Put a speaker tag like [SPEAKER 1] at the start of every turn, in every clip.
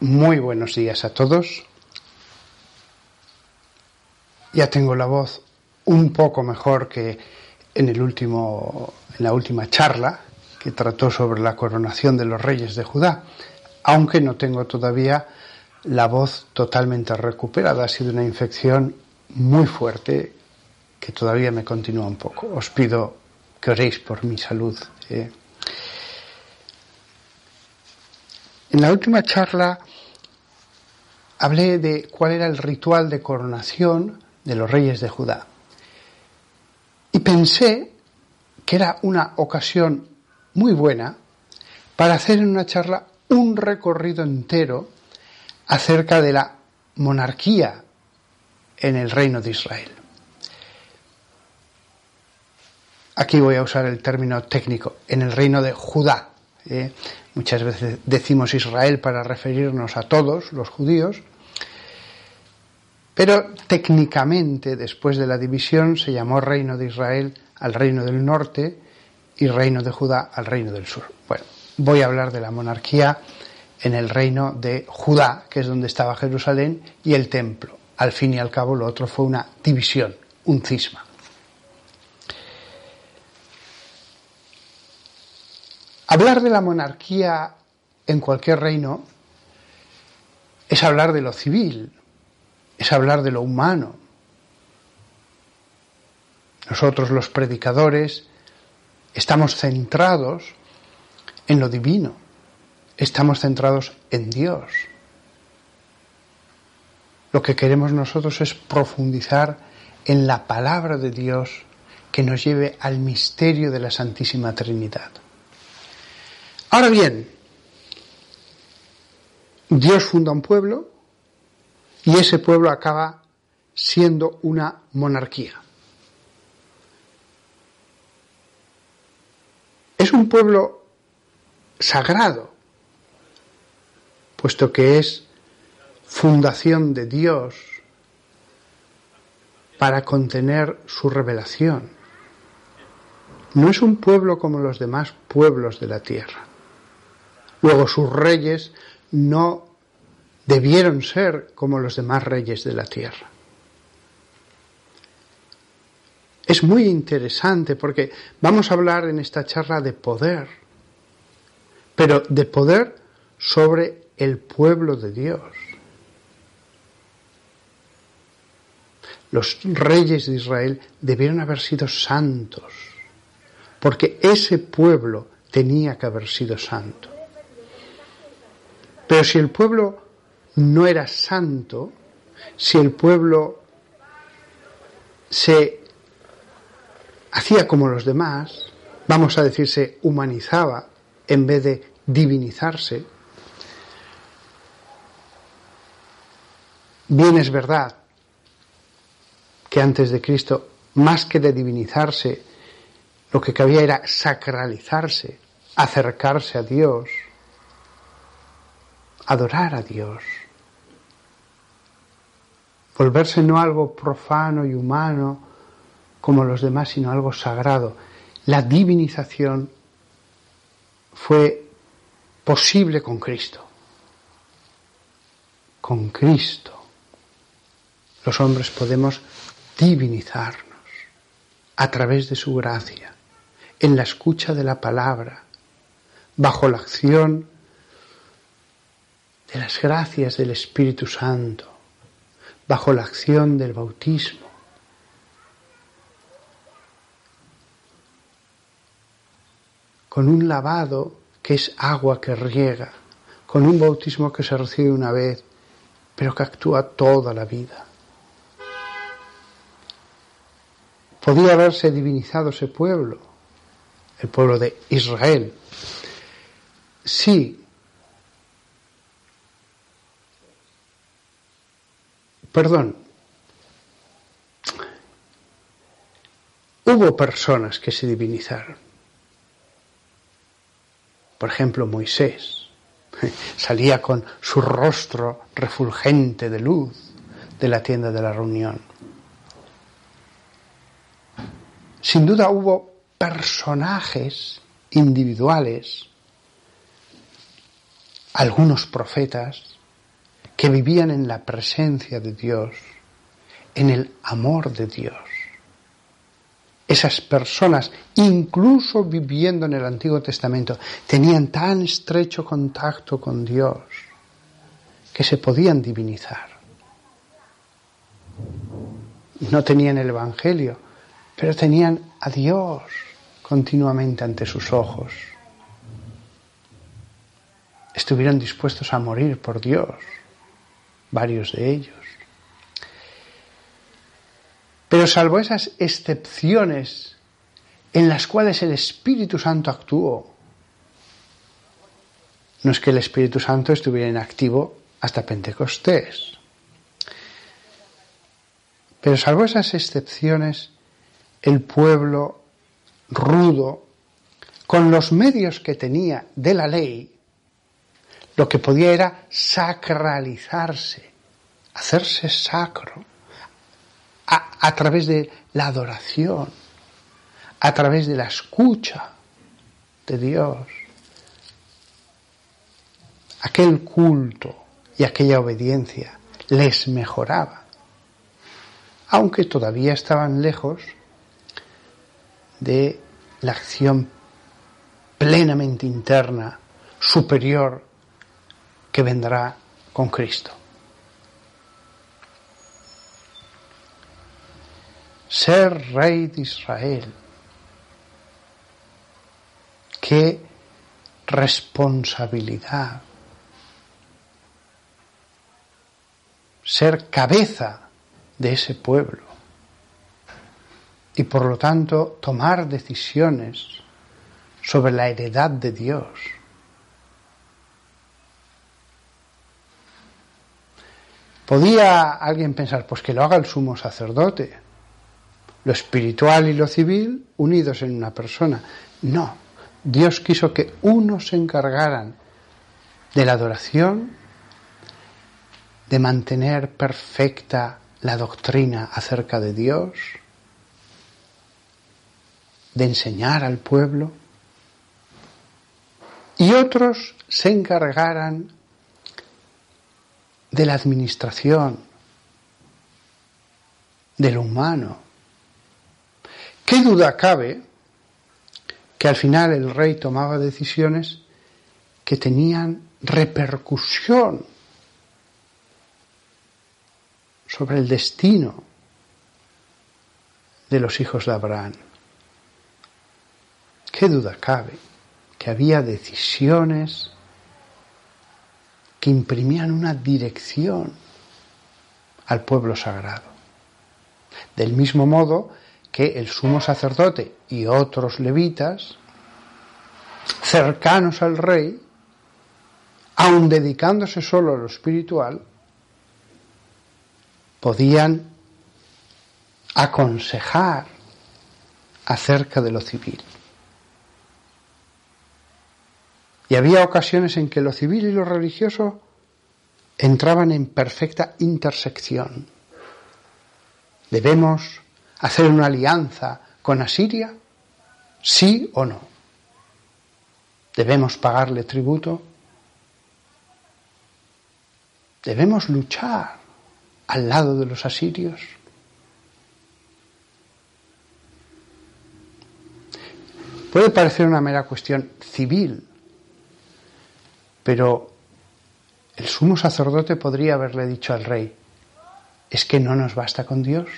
[SPEAKER 1] Muy buenos días a todos. Ya tengo la voz un poco mejor que en el último en la última charla que trató sobre la coronación de los reyes de Judá, aunque no tengo todavía la voz totalmente recuperada, ha sido una infección muy fuerte que todavía me continúa un poco. Os pido que oréis por mi salud. ¿eh? En la última charla hablé de cuál era el ritual de coronación de los reyes de Judá. Y pensé que era una ocasión muy buena para hacer en una charla un recorrido entero acerca de la monarquía en el reino de Israel. Aquí voy a usar el término técnico, en el reino de Judá. ¿Eh? Muchas veces decimos Israel para referirnos a todos los judíos, pero técnicamente después de la división se llamó reino de Israel al reino del norte y reino de Judá al reino del sur. Bueno, voy a hablar de la monarquía en el reino de Judá, que es donde estaba Jerusalén, y el templo. Al fin y al cabo lo otro fue una división, un cisma. Hablar de la monarquía en cualquier reino es hablar de lo civil, es hablar de lo humano. Nosotros los predicadores estamos centrados en lo divino, estamos centrados en Dios. Lo que queremos nosotros es profundizar en la palabra de Dios que nos lleve al misterio de la Santísima Trinidad. Ahora bien, Dios funda un pueblo y ese pueblo acaba siendo una monarquía. Es un pueblo sagrado, puesto que es fundación de Dios para contener su revelación. No es un pueblo como los demás pueblos de la tierra. Luego sus reyes no debieron ser como los demás reyes de la tierra. Es muy interesante porque vamos a hablar en esta charla de poder, pero de poder sobre el pueblo de Dios. Los reyes de Israel debieron haber sido santos, porque ese pueblo tenía que haber sido santo. Pero si el pueblo no era santo, si el pueblo se hacía como los demás, vamos a decir, se humanizaba en vez de divinizarse, bien es verdad que antes de Cristo, más que de divinizarse, lo que cabía era sacralizarse, acercarse a Dios, adorar a Dios, volverse no algo profano y humano como los demás, sino algo sagrado. La divinización fue posible con Cristo. Con Cristo los hombres podemos divinizarnos a través de su gracia, en la escucha de la palabra, bajo la acción de las gracias del Espíritu Santo, bajo la acción del bautismo. con un lavado que es agua que riega, con un bautismo que se recibe una vez, pero que actúa toda la vida. Podía haberse divinizado ese pueblo, el pueblo de Israel. Sí, Perdón. Hubo personas que se divinizaron. Por ejemplo, Moisés salía con su rostro refulgente de luz de la tienda de la reunión. Sin duda hubo personajes individuales, algunos profetas, que vivían en la presencia de Dios, en el amor de Dios. Esas personas, incluso viviendo en el Antiguo Testamento, tenían tan estrecho contacto con Dios que se podían divinizar. No tenían el Evangelio, pero tenían a Dios continuamente ante sus ojos. Estuvieron dispuestos a morir por Dios, varios de ellos. Pero salvo esas excepciones en las cuales el Espíritu Santo actuó, no es que el Espíritu Santo estuviera inactivo hasta Pentecostés. Pero salvo esas excepciones, el pueblo rudo, con los medios que tenía de la ley, lo que podía era sacralizarse, hacerse sacro, a, través de la adoración, a través de la escucha de Dios. Aquel culto y aquella obediencia les mejoraba, aunque todavía estaban lejos de la acción plenamente interna, superior, que vendrá con Cristo. Ser rey de Israel. Qué responsabilidad. Ser cabeza de ese pueblo y por lo tanto tomar decisiones sobre la heredad de Dios. Podía alguien pensar, pues que lo haga el sumo sacerdote, lo espiritual y lo civil unidos en una persona. No, Dios quiso que unos se encargaran de la adoración, de mantener perfecta la doctrina acerca de Dios, de enseñar al pueblo, y otros se encargaran de la administración, de lo humano. ¿Qué duda cabe que al final el rey tomaba decisiones que tenían repercusión sobre el destino de los hijos de Abraham? ¿Qué duda cabe que había decisiones que imprimían una dirección al pueblo sagrado? Del mismo modo que el sumo sacerdote y otros levitas, cercanos al rey, aun dedicándose solo a lo espiritual, podían aconsejar acerca de lo civil. Y había ocasiones en que lo civil y lo religioso entraban en perfecta intersección. Debemos hacer una alianza con Asiria, sí o no. Debemos pagarle tributo. Debemos luchar al lado de los asirios. Puede parecer una mera cuestión civil, pero el sumo sacerdote podría haberle dicho al rey, ¿es que no nos basta con Dios?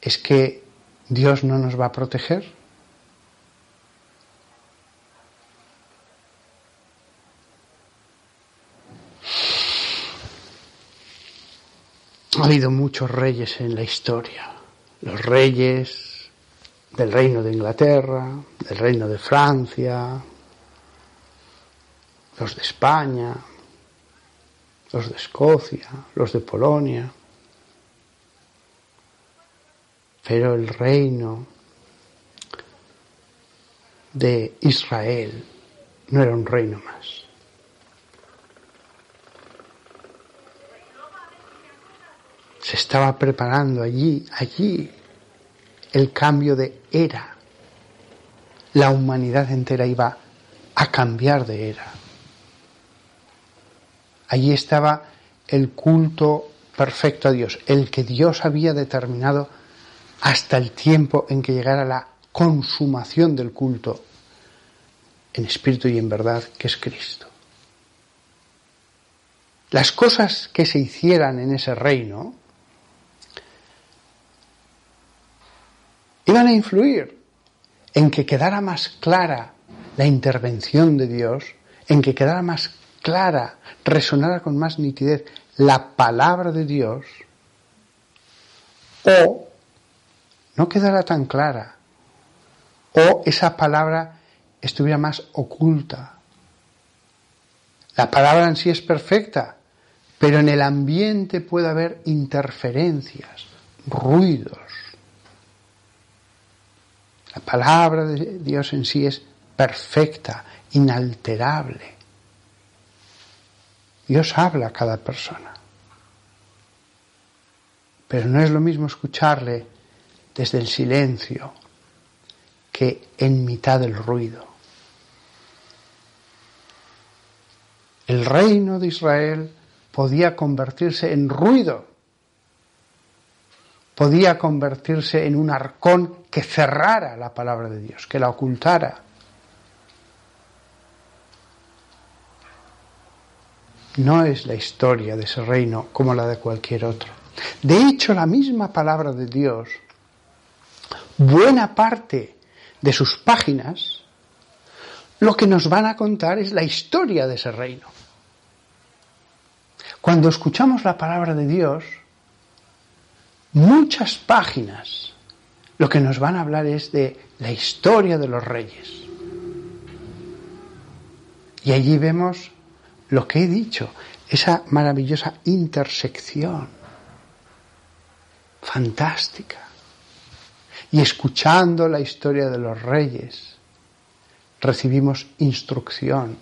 [SPEAKER 1] ¿Es que Dios no nos va a proteger? Ha habido muchos reyes en la historia. Los reyes del reino de Inglaterra, del reino de Francia, los de España, los de Escocia, los de Polonia. Pero el reino de Israel no era un reino más. Se estaba preparando allí, allí, el cambio de era. La humanidad entera iba a cambiar de era. Allí estaba el culto perfecto a Dios, el que Dios había determinado hasta el tiempo en que llegara la consumación del culto en espíritu y en verdad, que es Cristo. Las cosas que se hicieran en ese reino iban a influir en que quedara más clara la intervención de Dios, en que quedara más clara, resonara con más nitidez la palabra de Dios, o no quedara tan clara, o esa palabra estuviera más oculta. La palabra en sí es perfecta, pero en el ambiente puede haber interferencias, ruidos. La palabra de Dios en sí es perfecta, inalterable. Dios habla a cada persona. Pero no es lo mismo escucharle desde el silencio que en mitad del ruido. El reino de Israel podía convertirse en ruido, podía convertirse en un arcón que cerrara la palabra de Dios, que la ocultara. No es la historia de ese reino como la de cualquier otro. De hecho, la misma palabra de Dios, buena parte de sus páginas, lo que nos van a contar es la historia de ese reino. Cuando escuchamos la palabra de Dios, muchas páginas lo que nos van a hablar es de la historia de los reyes. Y allí vemos lo que he dicho, esa maravillosa intersección, fantástica. Y escuchando la historia de los reyes, recibimos instrucción,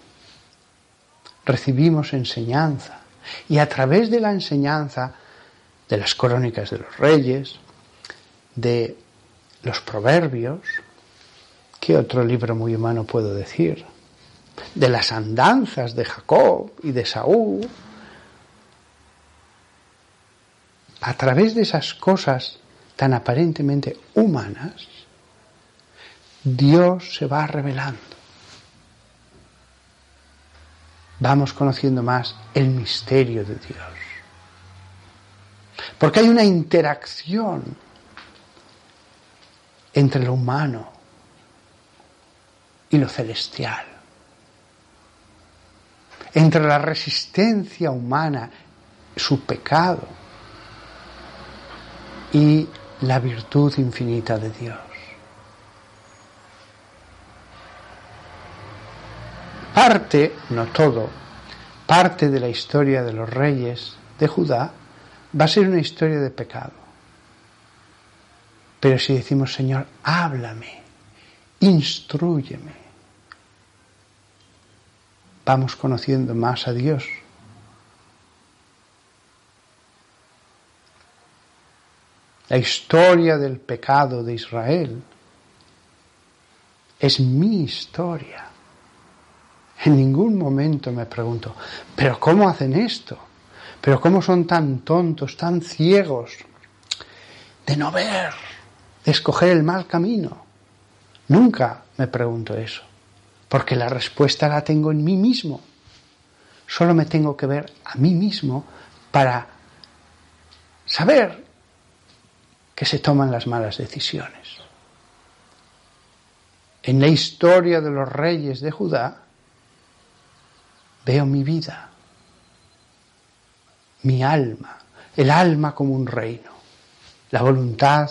[SPEAKER 1] recibimos enseñanza. Y a través de la enseñanza de las crónicas de los reyes, de los proverbios, ¿qué otro libro muy humano puedo decir? De las andanzas de Jacob y de Saúl. A través de esas cosas tan aparentemente humanas, Dios se va revelando. vamos conociendo más el misterio de Dios. Porque hay una interacción entre lo humano y lo celestial. Entre la resistencia humana, su pecado, y la virtud infinita de Dios. Parte, no todo, parte de la historia de los reyes de Judá va a ser una historia de pecado. Pero si decimos, Señor, háblame, instruyeme, vamos conociendo más a Dios. La historia del pecado de Israel es mi historia. En ningún momento me pregunto, ¿pero cómo hacen esto? ¿Pero cómo son tan tontos, tan ciegos de no ver, de escoger el mal camino? Nunca me pregunto eso, porque la respuesta la tengo en mí mismo. Solo me tengo que ver a mí mismo para saber que se toman las malas decisiones. En la historia de los reyes de Judá, Veo mi vida, mi alma, el alma como un reino. La voluntad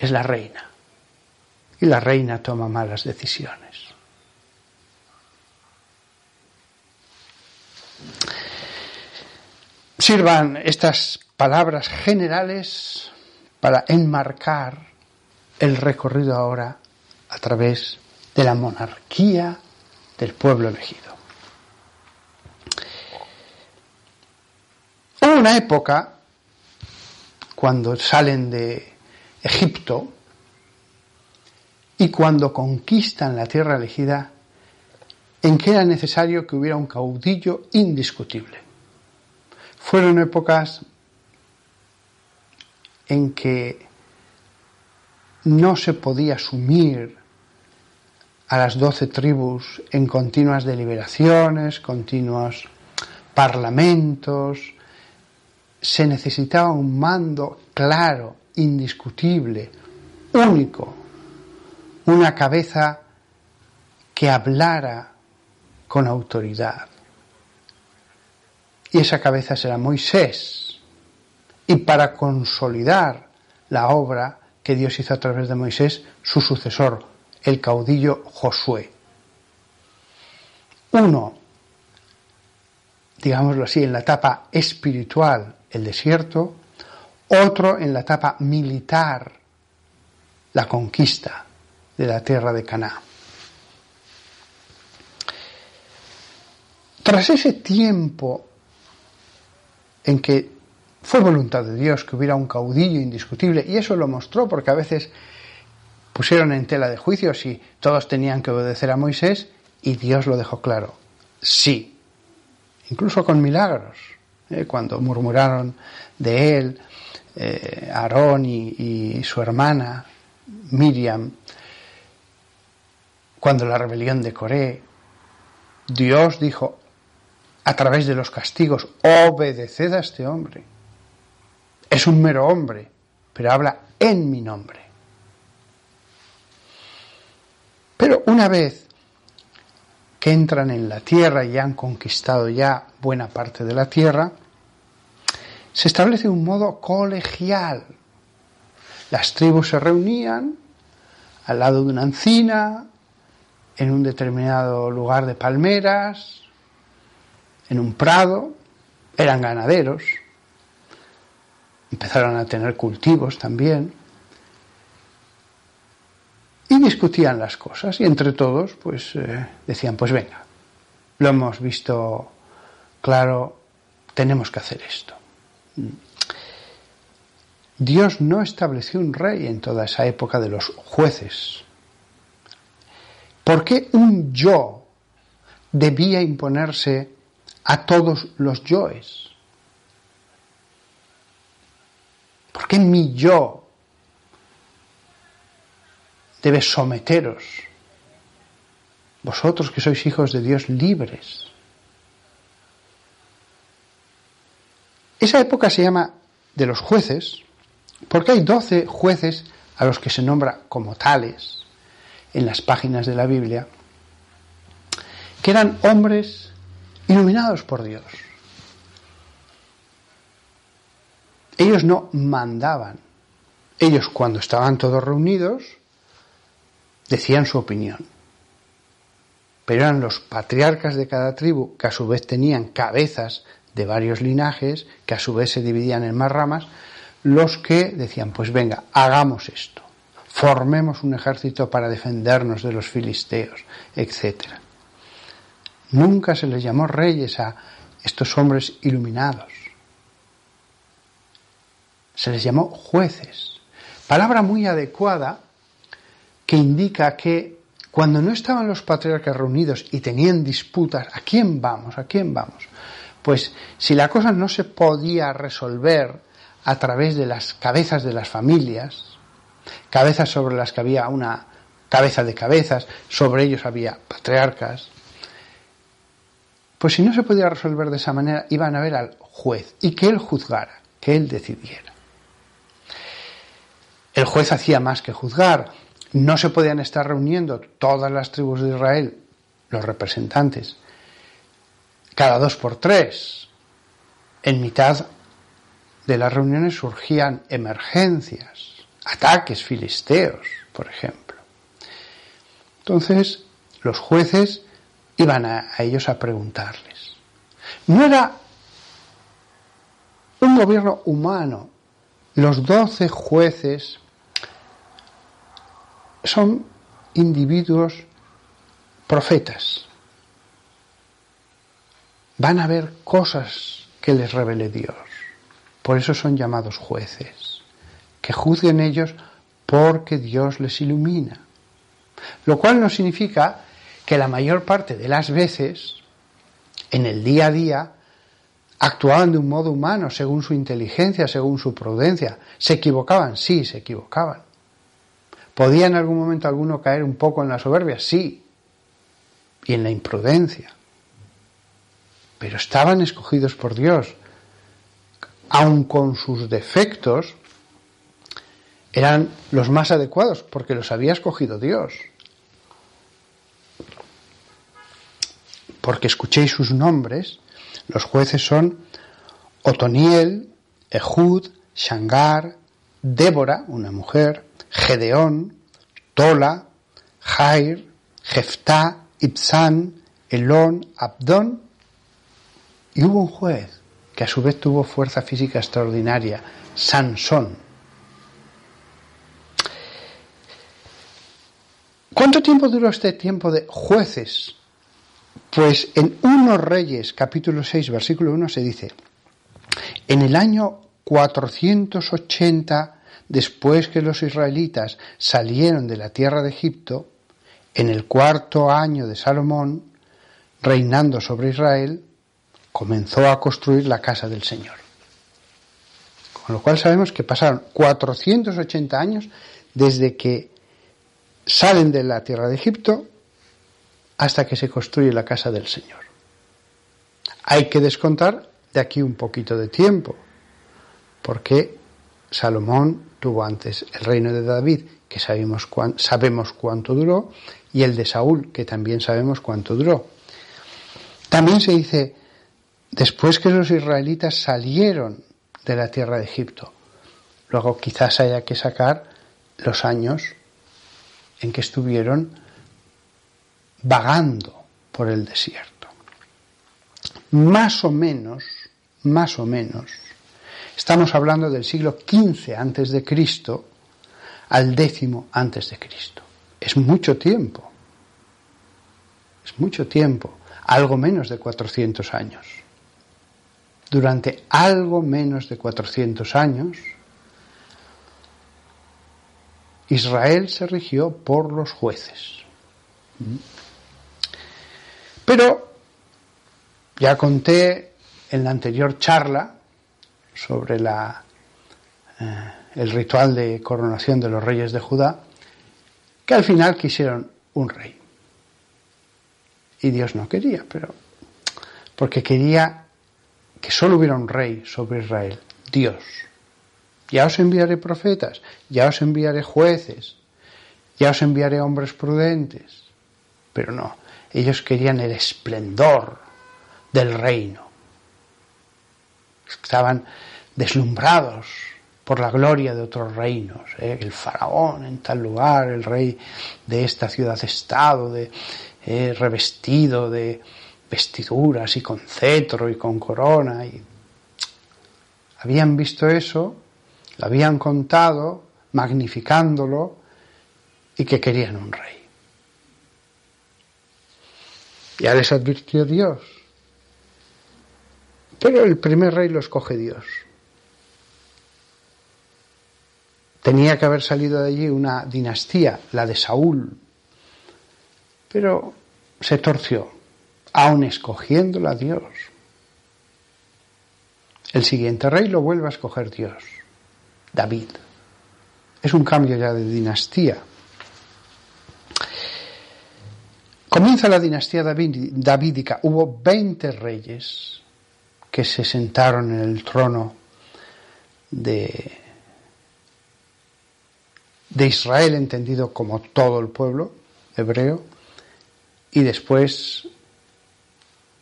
[SPEAKER 1] es la reina y la reina toma malas decisiones. Sirvan estas palabras generales para enmarcar el recorrido ahora a través de la monarquía del pueblo elegido. Hubo una época, cuando salen de Egipto y cuando conquistan la tierra elegida, en que era necesario que hubiera un caudillo indiscutible. Fueron épocas en que no se podía sumir a las doce tribus en continuas deliberaciones, continuos parlamentos. Se necesitaba un mando claro, indiscutible, único, una cabeza que hablara con autoridad. Y esa cabeza será Moisés. Y para consolidar la obra que Dios hizo a través de Moisés, su sucesor, el caudillo Josué. Uno, digámoslo así, en la etapa espiritual, el desierto, otro en la etapa militar, la conquista de la tierra de Canaán. Tras ese tiempo en que fue voluntad de Dios que hubiera un caudillo indiscutible, y eso lo mostró porque a veces pusieron en tela de juicio si todos tenían que obedecer a Moisés y Dios lo dejó claro. Sí, incluso con milagros, ¿eh? cuando murmuraron de él, eh, Aarón y su hermana Miriam, cuando la rebelión de Coré, Dios dijo a través de los castigos, obedeced a este hombre. Es un mero hombre, pero habla en mi nombre. Pero una vez que entran en la tierra y han conquistado ya buena parte de la tierra, se establece un modo colegial. Las tribus se reunían al lado de una encina, en un determinado lugar de palmeras, en un prado, eran ganaderos, empezaron a tener cultivos también y discutían las cosas y entre todos pues eh, decían pues venga lo hemos visto claro tenemos que hacer esto. Dios no estableció un rey en toda esa época de los jueces. ¿por qué un yo debía imponerse a todos los yoes ¿Por qué mi yo debe someteros? Vosotros que sois hijos de Dios libres. Esa época se llama de los jueces, porque hay doce jueces a los que se nombra como tales en las páginas de la Biblia, que eran hombres iluminados por Dios, Ellos no mandaban. Ellos cuando estaban todos reunidos decían su opinión. Pero eran los patriarcas de cada tribu, que a su vez tenían cabezas de varios linajes, que a su vez se dividían en más ramas, los que decían, pues venga, hagamos esto, formemos un ejército para defendernos de los filisteos, etc. Nunca se les llamó reyes a estos hombres iluminados se les llamó jueces. Palabra muy adecuada que indica que cuando no estaban los patriarcas reunidos y tenían disputas, ¿a quién vamos? ¿A quién vamos? Pues si la cosa no se podía resolver a través de las cabezas de las familias, cabezas sobre las que había una cabeza de cabezas, sobre ellos había patriarcas, pues si no se podía resolver de esa manera, iban a ver al juez y que él juzgara, que él decidiera. El juez hacía más que juzgar. No se podían estar reuniendo todas las tribus de Israel, los representantes, cada dos por tres. En mitad de las reuniones surgían emergencias, ataques filisteos, por ejemplo. Entonces, los jueces iban a, ellos a preguntarles. No era un gobierno humano. Los doce jueces son individuos profetas. Van a ver cosas que les revele Dios. Por eso son llamados jueces, que juzguen ellos porque Dios les ilumina. Lo cual no significa que la mayor parte de las veces, en el día a día, actuaban de un modo humano, según su inteligencia, según su prudencia. ¿Se equivocaban? Sí, se equivocaban. ¿Podía en algún momento alguno caer un poco en la soberbia? Sí. Y en la imprudencia. Pero estaban escogidos por Dios. Aun con sus defectos, eran los más adecuados porque los había escogido Dios. Porque escuchéis sus nombres, los jueces son Otoniel, Ehud, Shangar, Débora, una mujer, Gedeón, Tola, Jair, Jeftá, Ibsán, Elón, Abdón, y hubo un juez que a su vez tuvo fuerza física extraordinaria, Sansón. ¿Cuánto tiempo duró este tiempo de jueces? Pues en 1 Reyes, capítulo 6, versículo 1 se dice, en el año 480 después que los israelitas salieron de la tierra de Egipto, en el cuarto año de Salomón, reinando sobre Israel, comenzó a construir la casa del Señor. Con lo cual sabemos que pasaron 480 años desde que salen de la tierra de Egipto hasta que se construye la casa del Señor. Hay que descontar de aquí un poquito de tiempo, porque Salomón tuvo antes el reino de David, que sabemos, sabemos cuánto duró, y el de Saúl, que también sabemos cuánto duró. También se dice, después que los israelitas salieron de la tierra de Egipto, luego quizás haya que sacar los años en que estuvieron vagando por el desierto. Más o menos, más o menos, Estamos hablando del siglo XV antes de Cristo al décimo antes de Cristo. Es mucho tiempo. Es mucho tiempo. Algo menos de 400 años. Durante algo menos de 400 años, Israel se rigió por los jueces. Pero ya conté en la anterior charla sobre la, eh, el ritual de coronación de los reyes de Judá, que al final quisieron un rey. Y Dios no quería, pero porque quería que solo hubiera un rey sobre Israel, Dios. Ya os enviaré profetas, ya os enviaré jueces, ya os enviaré hombres prudentes. Pero no, ellos querían el esplendor del reino estaban deslumbrados por la gloria de otros reinos, ¿eh? el faraón en tal lugar, el rey de esta ciudad-estado, de, eh, revestido de vestiduras y con cetro y con corona. Habían visto eso, lo habían contado, magnificándolo, y que querían un rey. Ya les advirtió Dios, pero el primer rey lo escoge Dios. Tenía que haber salido de allí una dinastía, la de Saúl, pero se torció, aun escogiéndola Dios. El siguiente rey lo vuelve a escoger Dios, David. Es un cambio ya de dinastía. Comienza la dinastía davídica. Hubo 20 reyes que se sentaron en el trono de, de Israel, entendido como todo el pueblo hebreo, y después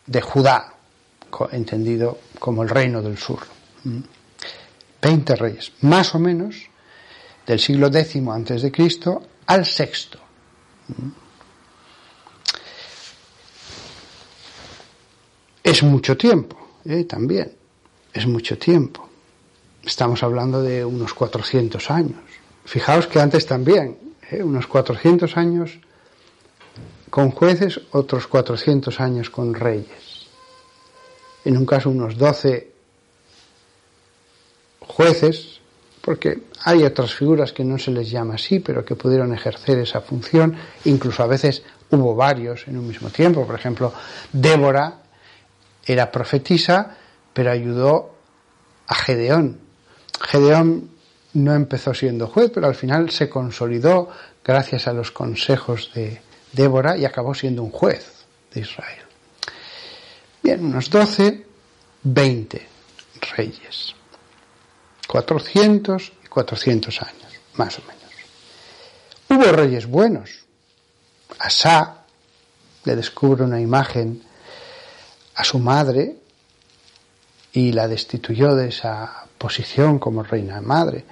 [SPEAKER 1] de Judá, entendido como el reino del sur. Veinte reyes, más o menos del siglo X antes de Cristo al sexto. Es mucho tiempo. ¿eh? también. Es mucho tiempo. Estamos hablando de unos 400 años. Fijaos que antes también, ¿eh? unos 400 años con jueces, otros 400 años con reyes. En un caso unos 12 jueces porque hay otras figuras que no se les llama así, pero que pudieron ejercer esa función, incluso a veces hubo varios en un mismo tiempo, por ejemplo, Débora era profetisa, pero ayudó a Gedeón. Gedeón no empezó siendo juez, pero al final se consolidó gracias a los consejos de Débora y acabó siendo un juez de Israel. Bien, unos 12, 20 reyes. 400 y 400 años, más o menos. Hubo reyes buenos. Asá le descubre una imagen a su madre y la destituyó de esa posición como reina madre.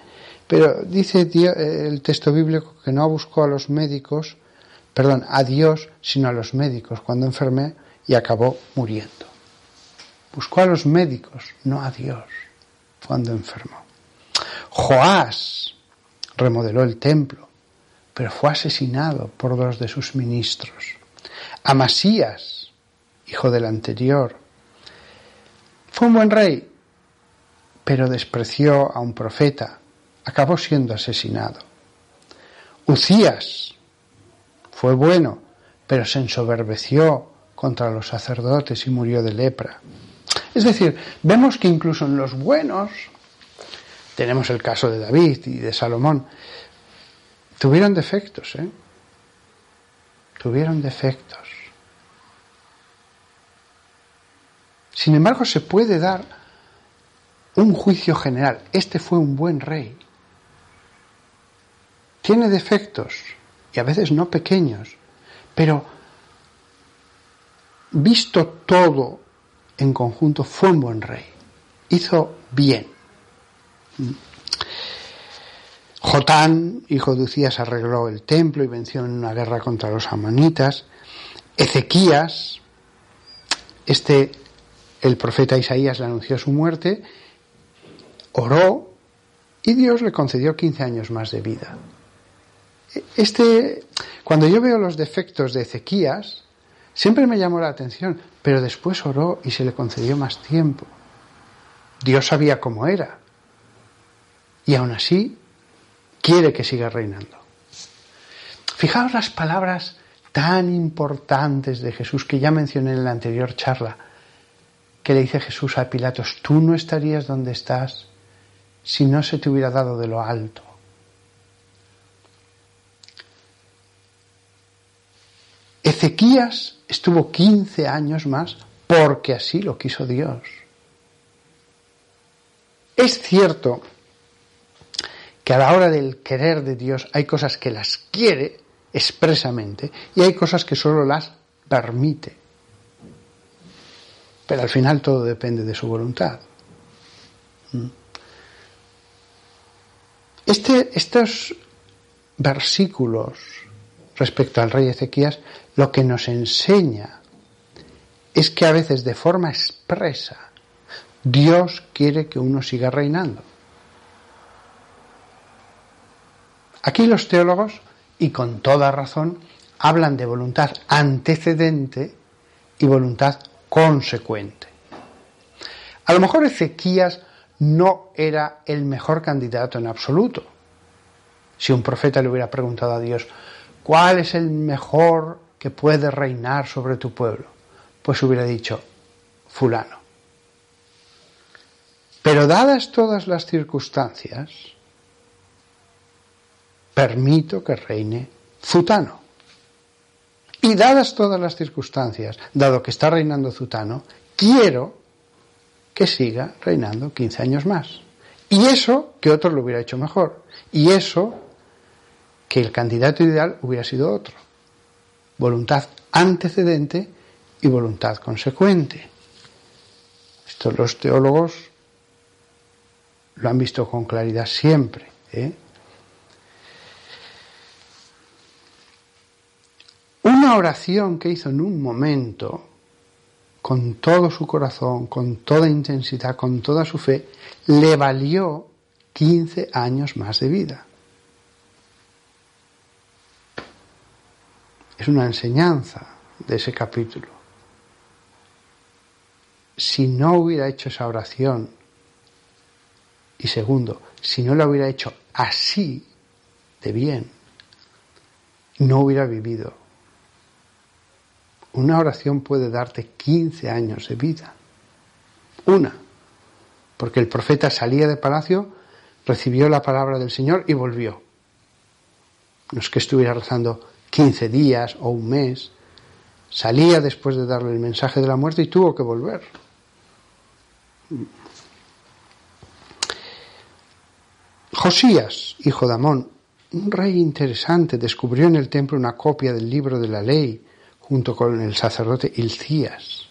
[SPEAKER 1] Pero dice el texto bíblico que no buscó a los médicos, perdón, a Dios, sino a los médicos cuando enfermé y acabó muriendo. Buscó a los médicos, no a Dios, cuando enfermó. Joás remodeló el templo, pero fue asesinado por dos de sus ministros. Amasías, hijo del anterior, fue un buen rey, pero despreció a un profeta, acabó siendo asesinado. Ucías fue bueno, pero se ensoberbeció contra los sacerdotes y murió de lepra. Es decir, vemos que incluso en los buenos tenemos el caso de David y de Salomón. Tuvieron defectos, ¿eh? Tuvieron defectos. Sin embargo, se puede dar un juicio general. Este fue un buen rey. Tiene defectos, y a veces no pequeños, pero visto todo en conjunto, fue un buen rey. Hizo bien. Jotán, hijo de Ucías, arregló el templo y venció en una guerra contra los amanitas. Ezequías, este, el profeta Isaías le anunció su muerte, oró y Dios le concedió 15 años más de vida. Este, cuando yo veo los defectos de Ezequías, siempre me llamó la atención, pero después oró y se le concedió más tiempo. Dios sabía cómo era y aún así quiere que siga reinando. Fijaos las palabras tan importantes de Jesús que ya mencioné en la anterior charla, que le dice Jesús a Pilatos, tú no estarías donde estás si no se te hubiera dado de lo alto. Ezequías estuvo 15 años más porque así lo quiso Dios. Es cierto que a la hora del querer de Dios hay cosas que las quiere expresamente y hay cosas que solo las permite. Pero al final todo depende de su voluntad. ¿Mm? Este, estos versículos respecto al rey Ezequías lo que nos enseña es que a veces de forma expresa Dios quiere que uno siga reinando. Aquí los teólogos, y con toda razón, hablan de voluntad antecedente y voluntad consecuente. A lo mejor Ezequías no era el mejor candidato en absoluto. Si un profeta le hubiera preguntado a Dios, ¿cuál es el mejor que puede reinar sobre tu pueblo? Pues hubiera dicho, fulano. Pero dadas todas las circunstancias, permito que reine Zutano. Y dadas todas las circunstancias, dado que está reinando Zutano, quiero que siga reinando 15 años más. Y eso que otro lo hubiera hecho mejor. Y eso que el candidato ideal hubiera sido otro. Voluntad antecedente y voluntad consecuente. Esto los teólogos lo han visto con claridad siempre. ¿eh? Una oración que hizo en un momento, con todo su corazón, con toda intensidad, con toda su fe, le valió 15 años más de vida. Es una enseñanza de ese capítulo. Si no hubiera hecho esa oración, Y segundo, si no lo hubiera hecho así de bien, no hubiera vivido. Una oración puede darte 15 años de vida. Una. Porque el profeta salía de palacio, recibió la palabra del Señor y volvió. No es que estuviera rezando 15 días o un mes. Salía después de darle el mensaje de la muerte y tuvo que volver. Josías, hijo de Amón, un rey interesante, descubrió en el templo una copia del libro de la ley junto con el sacerdote Ilcías.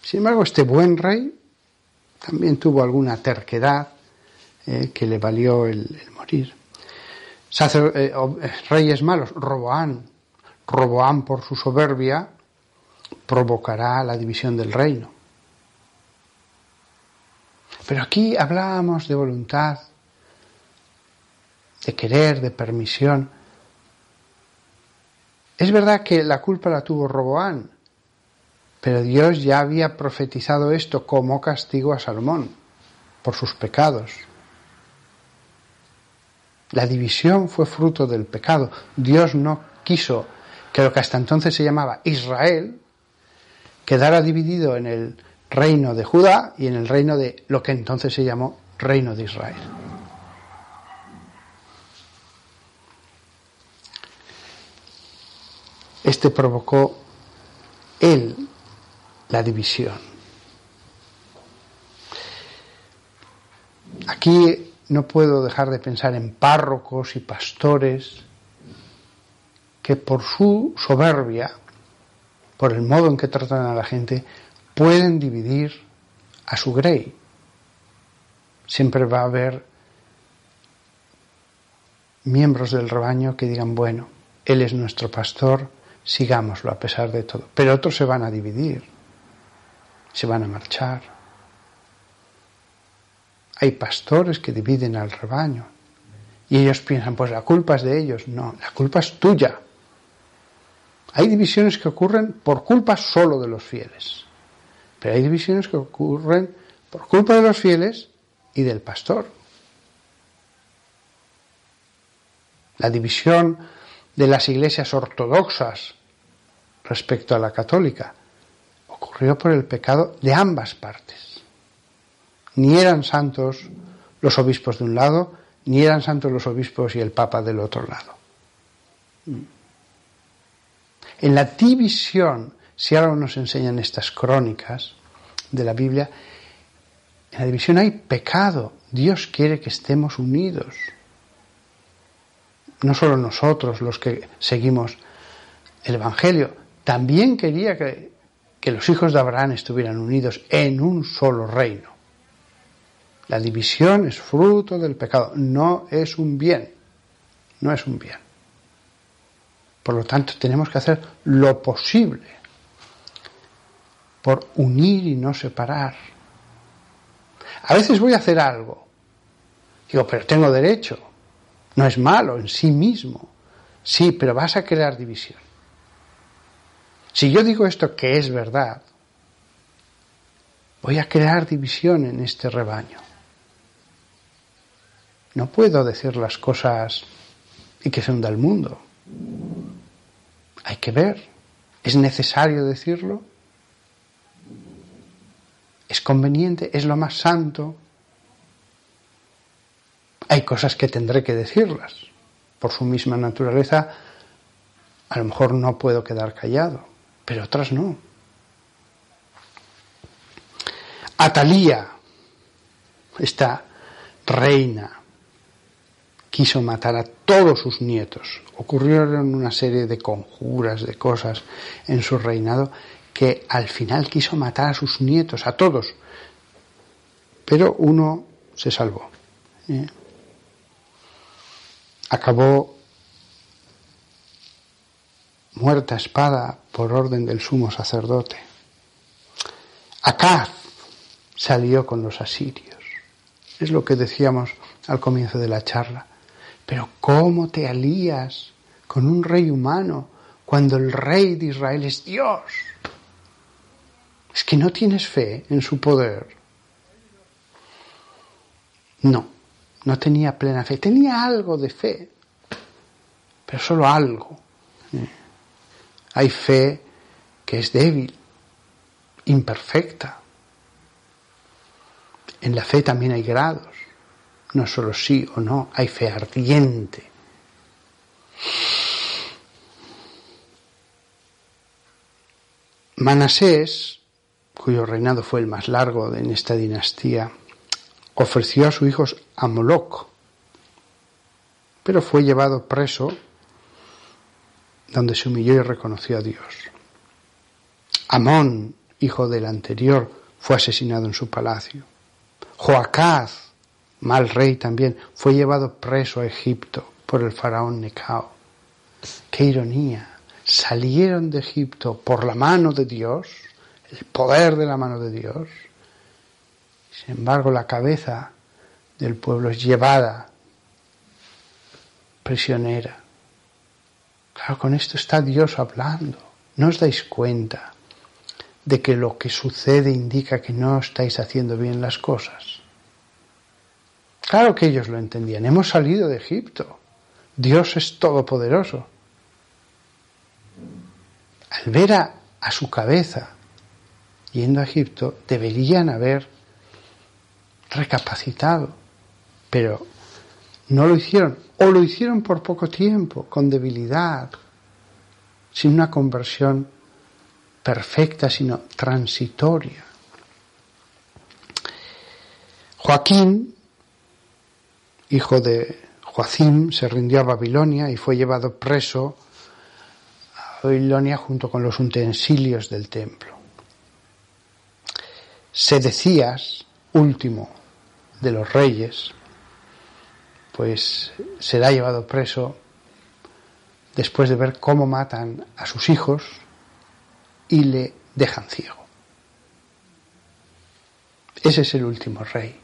[SPEAKER 1] Sin embargo, este buen rey también tuvo alguna terquedad eh, que le valió el, morir. Eh, reyes malos, Roboán. Roboán por su soberbia provocará la división del reino. Pero aquí hablábamos de voluntad, de querer, de permisión. Es verdad que la culpa la tuvo Roboán, pero Dios ya había profetizado esto como castigo a Salomón por sus pecados. La división fue fruto del pecado. Dios no quiso que lo que hasta entonces se llamaba Israel quedara dividido en el reino de Judá y en el reino de lo que entonces se llamó reino de Israel. Provocó él la división. Aquí no puedo dejar de pensar en párrocos y pastores que por su soberbia, por el modo en que tratan a la gente, pueden dividir a su grey. Siempre va a haber miembros del rebaño que digan, bueno, Él es nuestro pastor, sigámoslo a pesar de todo. Pero otros se van a dividir, se van a marchar. Hay pastores que dividen al rebaño y ellos piensan, pues la culpa es de ellos. No, la culpa es tuya. Hay divisiones que ocurren por culpa solo de los fieles. Pero hay divisiones que ocurren por culpa de los fieles y del pastor. La división de las iglesias ortodoxas respecto a la católica ocurrió por el pecado de ambas partes. Ni eran santos los obispos de un lado, ni eran santos los obispos y el papa del otro lado. En la división si ahora nos enseñan estas crónicas de la Biblia, en la división hay pecado. Dios quiere que estemos unidos. No solo nosotros los que seguimos el Evangelio, también quería que, los hijos de Abraham estuvieran unidos en un solo reino. La división es fruto del pecado, no es un bien, no es un bien. Por lo tanto, tenemos que hacer lo posible por unir y no separar. A veces voy a hacer algo. Digo, pero tengo derecho. No es malo en sí mismo. Sí, pero vas a crear división. Si yo digo esto que es verdad, voy a crear división en este rebaño. No puedo decir las cosas y que se hunda el mundo. Hay que ver. ¿Es necesario decirlo? es conveniente, es lo más santo. Hay cosas que tendré que decirlas. Por su misma naturaleza, a lo mejor no puedo quedar callado, pero otras no. Atalía, esta reina, quiso matar a todos sus nietos. Ocurrieron una serie de conjuras, de cosas en su reinado que al final quiso matar a sus nietos, a todos, pero uno se salvó. ¿eh? Acabó muerta espada por orden del sumo sacerdote. Acá salió con los asirios. Es lo que decíamos al comienzo de la charla. Pero ¿cómo te alías con un rey humano cuando el rey de Israel es Dios? Es que no tienes fe en su poder. No, no tenía plena fe. Tenía algo de fe, pero solo algo. Hay fe que es débil, imperfecta. En la fe también hay grados, no solo sí o no, hay fe ardiente. Manasés, cuyo reinado fue el más largo en esta dinastía, ofreció a su hijo a Moloch, pero fue llevado preso donde se humilló y reconoció a Dios. Amón, hijo del anterior, fue asesinado en su palacio. Joacaz, mal rey también, fue llevado preso a Egipto por el faraón Necao. Qué ironía. Salieron de Egipto por la mano de Dios, el poder de la mano de Dios. Sin embargo, la cabeza del pueblo es llevada prisionera. Claro, con esto está Dios hablando. ¿No os dais cuenta de que lo que sucede indica que no estáis haciendo bien las cosas? Claro que ellos lo entendían. Hemos salido de Egipto. Dios es todopoderoso. Al ver a, a su cabeza yendo a Egipto, deberían haber recapacitado, pero no lo hicieron, o lo hicieron por poco tiempo, con debilidad, sin una conversión perfecta, sino transitoria. Joaquín, hijo de Joacim, se rindió a Babilonia y fue llevado preso a Babilonia junto con los utensilios del templo. Sedecías, último de los reyes, pues será llevado preso después de ver cómo matan a sus hijos y le dejan ciego. Ese es el último rey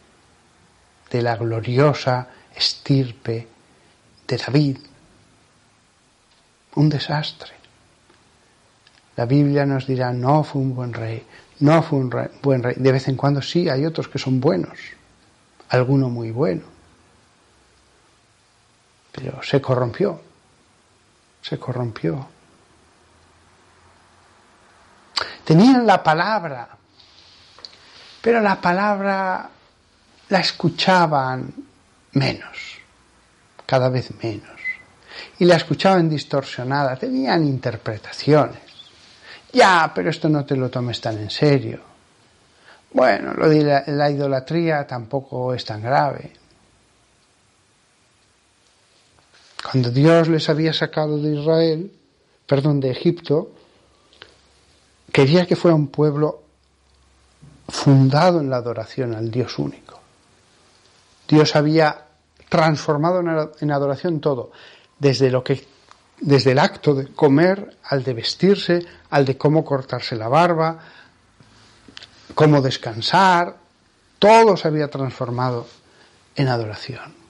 [SPEAKER 1] de la gloriosa estirpe de David. Un desastre. La Biblia nos dirá, no fue un buen rey, no fue un buen rey. De vez en cuando sí, hay otros que son buenos, alguno muy bueno pero se corrompió, se corrompió. Tenían la palabra, pero la palabra la escuchaban menos, cada vez menos. Y la escuchaban distorsionada, tenían interpretaciones. Ya, pero esto no te lo tomes tan en serio. Bueno, lo de la, la idolatría tampoco es tan grave. Cuando Dios les había sacado de Israel, perdón, de Egipto, quería que fuera un pueblo fundado en la adoración al Dios único. Dios había transformado en adoración todo, desde lo que desde el acto de comer al de vestirse, al de cómo cortarse la barba, cómo descansar, todo se había transformado en adoración.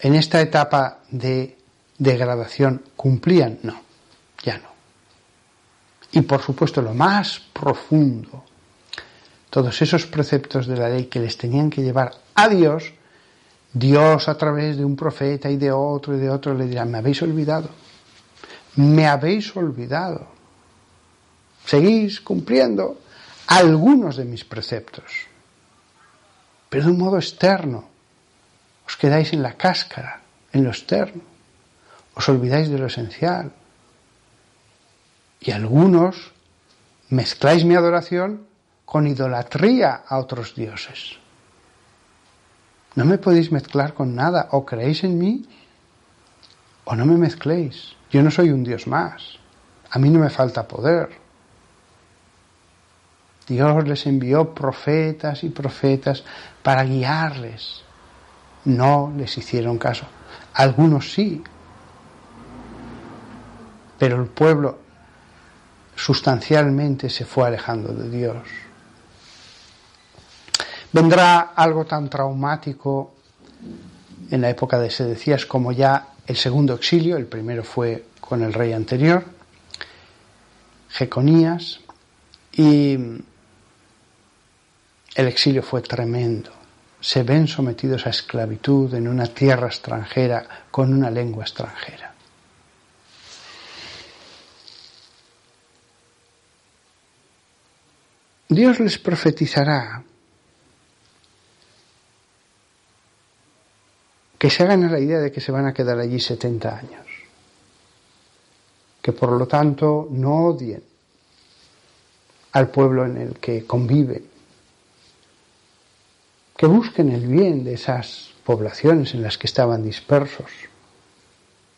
[SPEAKER 1] en esta etapa de degradación cumplían? No, ya no. Y por supuesto lo más profundo, todos esos preceptos de la ley que les tenían que llevar a Dios, Dios a través de un profeta y de otro y de otro le dirá, me habéis olvidado, me habéis olvidado, seguís cumpliendo algunos de mis preceptos, pero de un modo externo, os quedáis en la cáscara, en lo externo. Os olvidáis de lo esencial. Y algunos mezcláis mi adoración con idolatría a otros dioses. No me podéis mezclar con nada. O creéis en mí o no me mezcléis. Yo no soy un Dios más. A mí no me falta poder. Dios les envió profetas y profetas para guiarles no les hicieron caso. Algunos sí, pero el pueblo sustancialmente se fue alejando de Dios. Vendrá algo tan traumático en la época de Sedecías como ya el segundo exilio, el primero fue con el rey anterior, Jeconías, y el exilio fue tremendo. Se ven sometidos a esclavitud en una tierra extranjera con una lengua extranjera. Dios les profetizará que se hagan a la idea de que se van a quedar allí 70 años, que por lo tanto no odien al pueblo en el que conviven, que busquen el bien de esas poblaciones en las que estaban dispersos,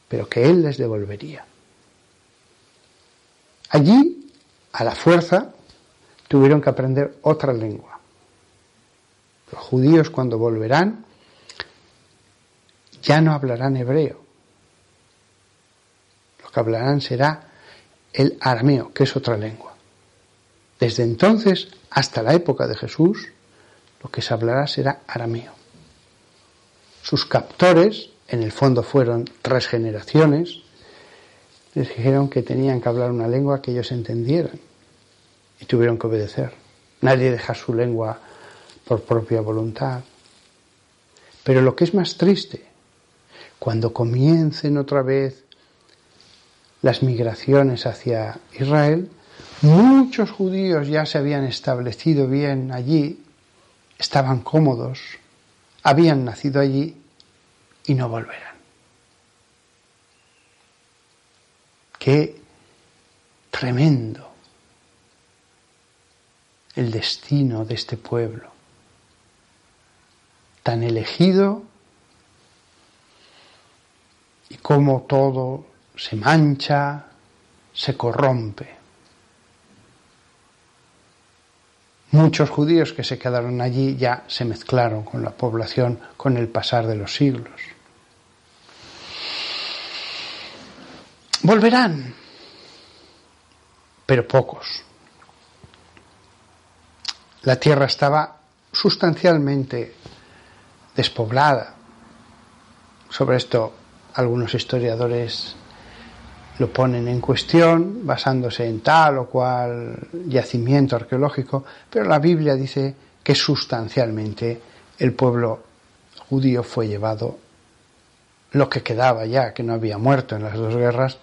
[SPEAKER 1] pero que Él les devolvería. Allí, a la fuerza, tuvieron que aprender otra lengua. Los judíos cuando volverán ya no hablarán hebreo. Lo que hablarán será el arameo, que es otra lengua. Desde entonces hasta la época de Jesús, lo que se hablará será arameo. Sus captores, en el fondo fueron tres generaciones, les dijeron que tenían que hablar una lengua que ellos entendieran y tuvieron que obedecer. Nadie deja su lengua por propia voluntad. Pero lo que es más triste, cuando comiencen otra vez las migraciones hacia Israel, muchos judíos ya se habían establecido bien allí, estaban cómodos, habían nacido allí y no volverán. Qué tremendo el destino de este pueblo, tan elegido y cómo todo se mancha, se corrompe. Muchos judíos que se quedaron allí ya se mezclaron con la población con el pasar de los siglos. Volverán, pero pocos la tierra estaba sustancialmente despoblada. Sobre esto algunos historiadores lo ponen en cuestión basándose en tal o cual yacimiento arqueológico, pero la Biblia dice que sustancialmente el pueblo judío fue llevado, lo que quedaba ya, que no había muerto en las dos guerras,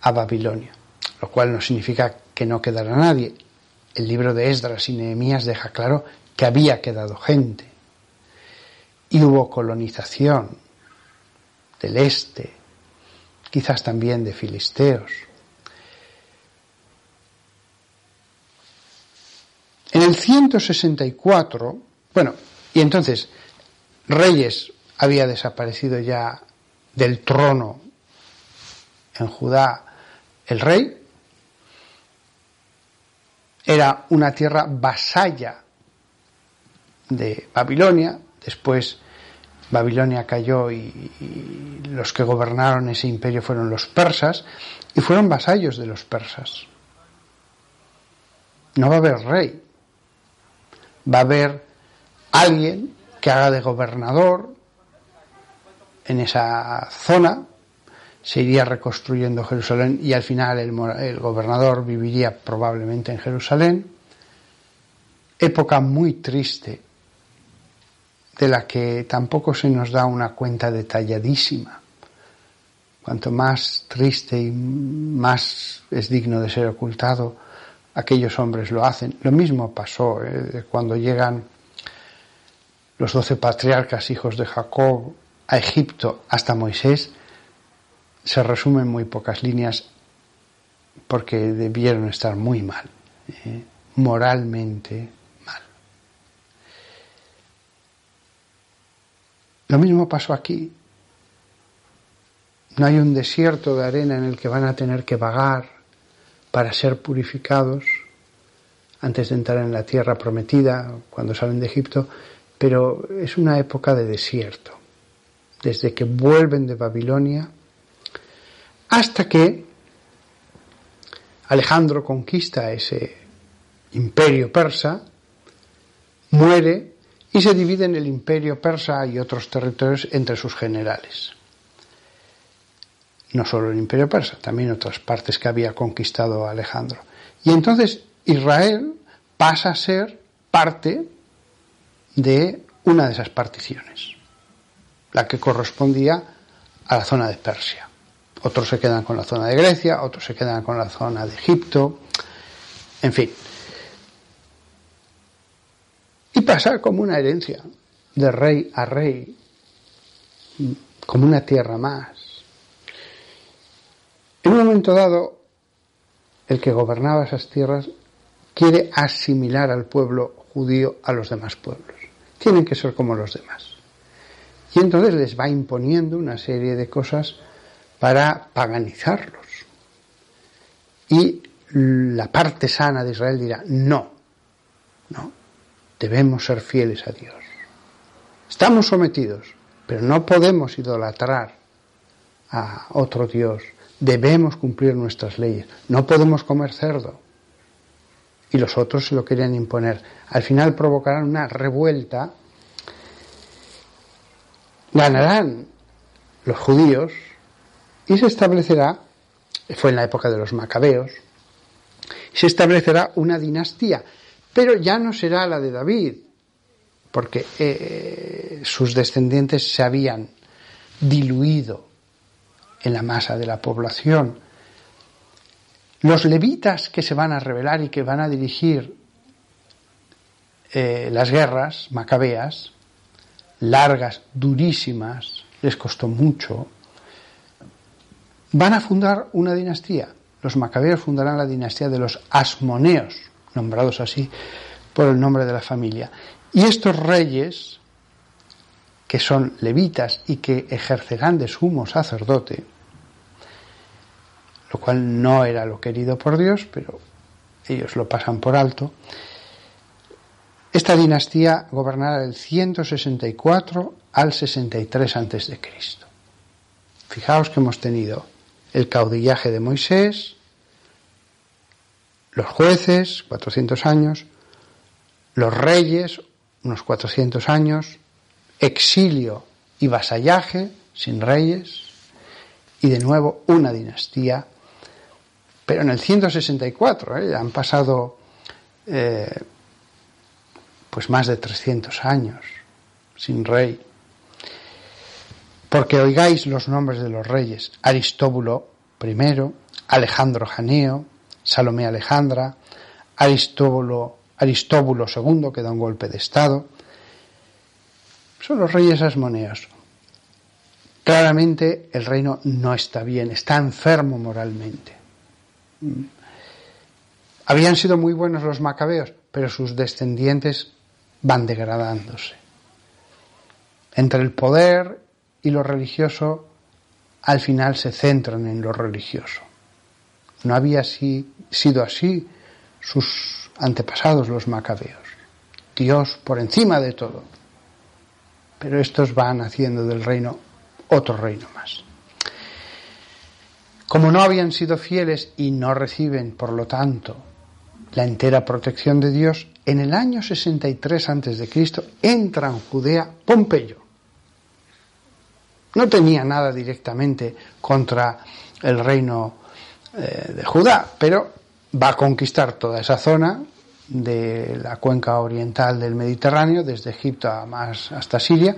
[SPEAKER 1] a Babilonia, lo cual no significa que no quedara nadie el libro de Esdras y Nehemías deja claro que había quedado gente. Y hubo colonización del este, quizás también de filisteos. En el 164, bueno, y entonces Reyes había desaparecido ya del trono en Judá el rey, era una tierra vasalla de Babilonia, después Babilonia cayó y, los que gobernaron ese imperio fueron los persas y fueron vasallos de los persas. No va a haber rey, va a haber alguien que haga de gobernador en esa zona se iría reconstruyendo Jerusalén y al final el, gobernador viviría probablemente en Jerusalén. Época muy triste de la que tampoco se nos da una cuenta detalladísima. Cuanto más triste y más es digno de ser ocultado, aquellos hombres lo hacen. Lo mismo pasó eh, cuando llegan los doce patriarcas hijos de Jacob a Egipto hasta Moisés se resume en muy pocas líneas porque debieron estar muy mal, ¿eh? moralmente mal. Lo mismo pasó aquí. No hay un desierto de arena en el que van a tener que vagar para ser purificados antes de entrar en la tierra prometida cuando salen de Egipto, pero es una época de desierto. Desde que vuelven de Babilonia, hasta que Alejandro conquista ese imperio persa, muere y se divide en el imperio persa y otros territorios entre sus generales. No solo el imperio persa, también otras partes que había conquistado Alejandro. Y entonces Israel pasa a ser parte de una de esas particiones, la que correspondía a la zona de Persia. Otros se quedan con la zona de Grecia, otros se quedan con la zona de Egipto, en fin. Y pasa como una herencia, de rey a rey, como una tierra más. En un momento dado, el que gobernaba esas tierras quiere asimilar al pueblo judío a los demás pueblos. Tienen que ser como los demás. Y entonces les va imponiendo una serie de cosas para paganizarlos. Y la parte sana de Israel dirá, no, no, debemos ser fieles a Dios. Estamos sometidos, pero no podemos idolatrar a otro Dios. Debemos cumplir nuestras leyes. No podemos comer cerdo. Y los otros se lo querían imponer. Al final provocarán una revuelta. Ganarán los judíos y se establecerá, fue en la época de los macabeos, se establecerá una dinastía, pero ya no será la de David, porque eh, sus descendientes se habían diluido en la masa de la población. Los levitas que se van a rebelar y que van a dirigir eh, las guerras macabeas, largas, durísimas, les costó mucho, van a fundar una dinastía. Los macabeos fundarán la dinastía de los asmoneos, nombrados así por el nombre de la familia. Y estos reyes, que son levitas y que ejercerán de sumo sacerdote, lo cual no era lo querido por Dios, pero ellos lo pasan por alto, esta dinastía gobernará del 164 al 63 a.C. Fijaos que hemos tenido el caudillaje de Moisés, los jueces, 400 años, los reyes, unos 400 años, exilio y vasallaje, sin reyes, y de nuevo una dinastía. Pero en el 164, ¿eh? han pasado eh, pues más de 300 años sin rey. Porque oigáis los nombres de los reyes, Aristóbulo I, Alejandro Janeo, Salomé Alejandra, Aristóbulo, Aristóbulo II, que da un golpe de Estado. Son los reyes asmoneos. Claramente el reino no está bien, está enfermo moralmente. Habían sido muy buenos los macabeos, pero sus descendientes van degradándose. Entre el poder y lo religioso, al final se centran en lo religioso. No había sido así sus antepasados, los macabeos. Dios por encima de todo. Pero estos van haciendo del reino otro reino más. Como no habían sido fieles y no reciben, por lo tanto, la entera protección de Dios, en el año 63 a.C. entra en Judea Pompeyo. No tenía nada directamente contra el reino eh, de Judá, pero va a conquistar toda esa zona de la cuenca oriental del Mediterráneo, desde Egipto a más hasta Siria,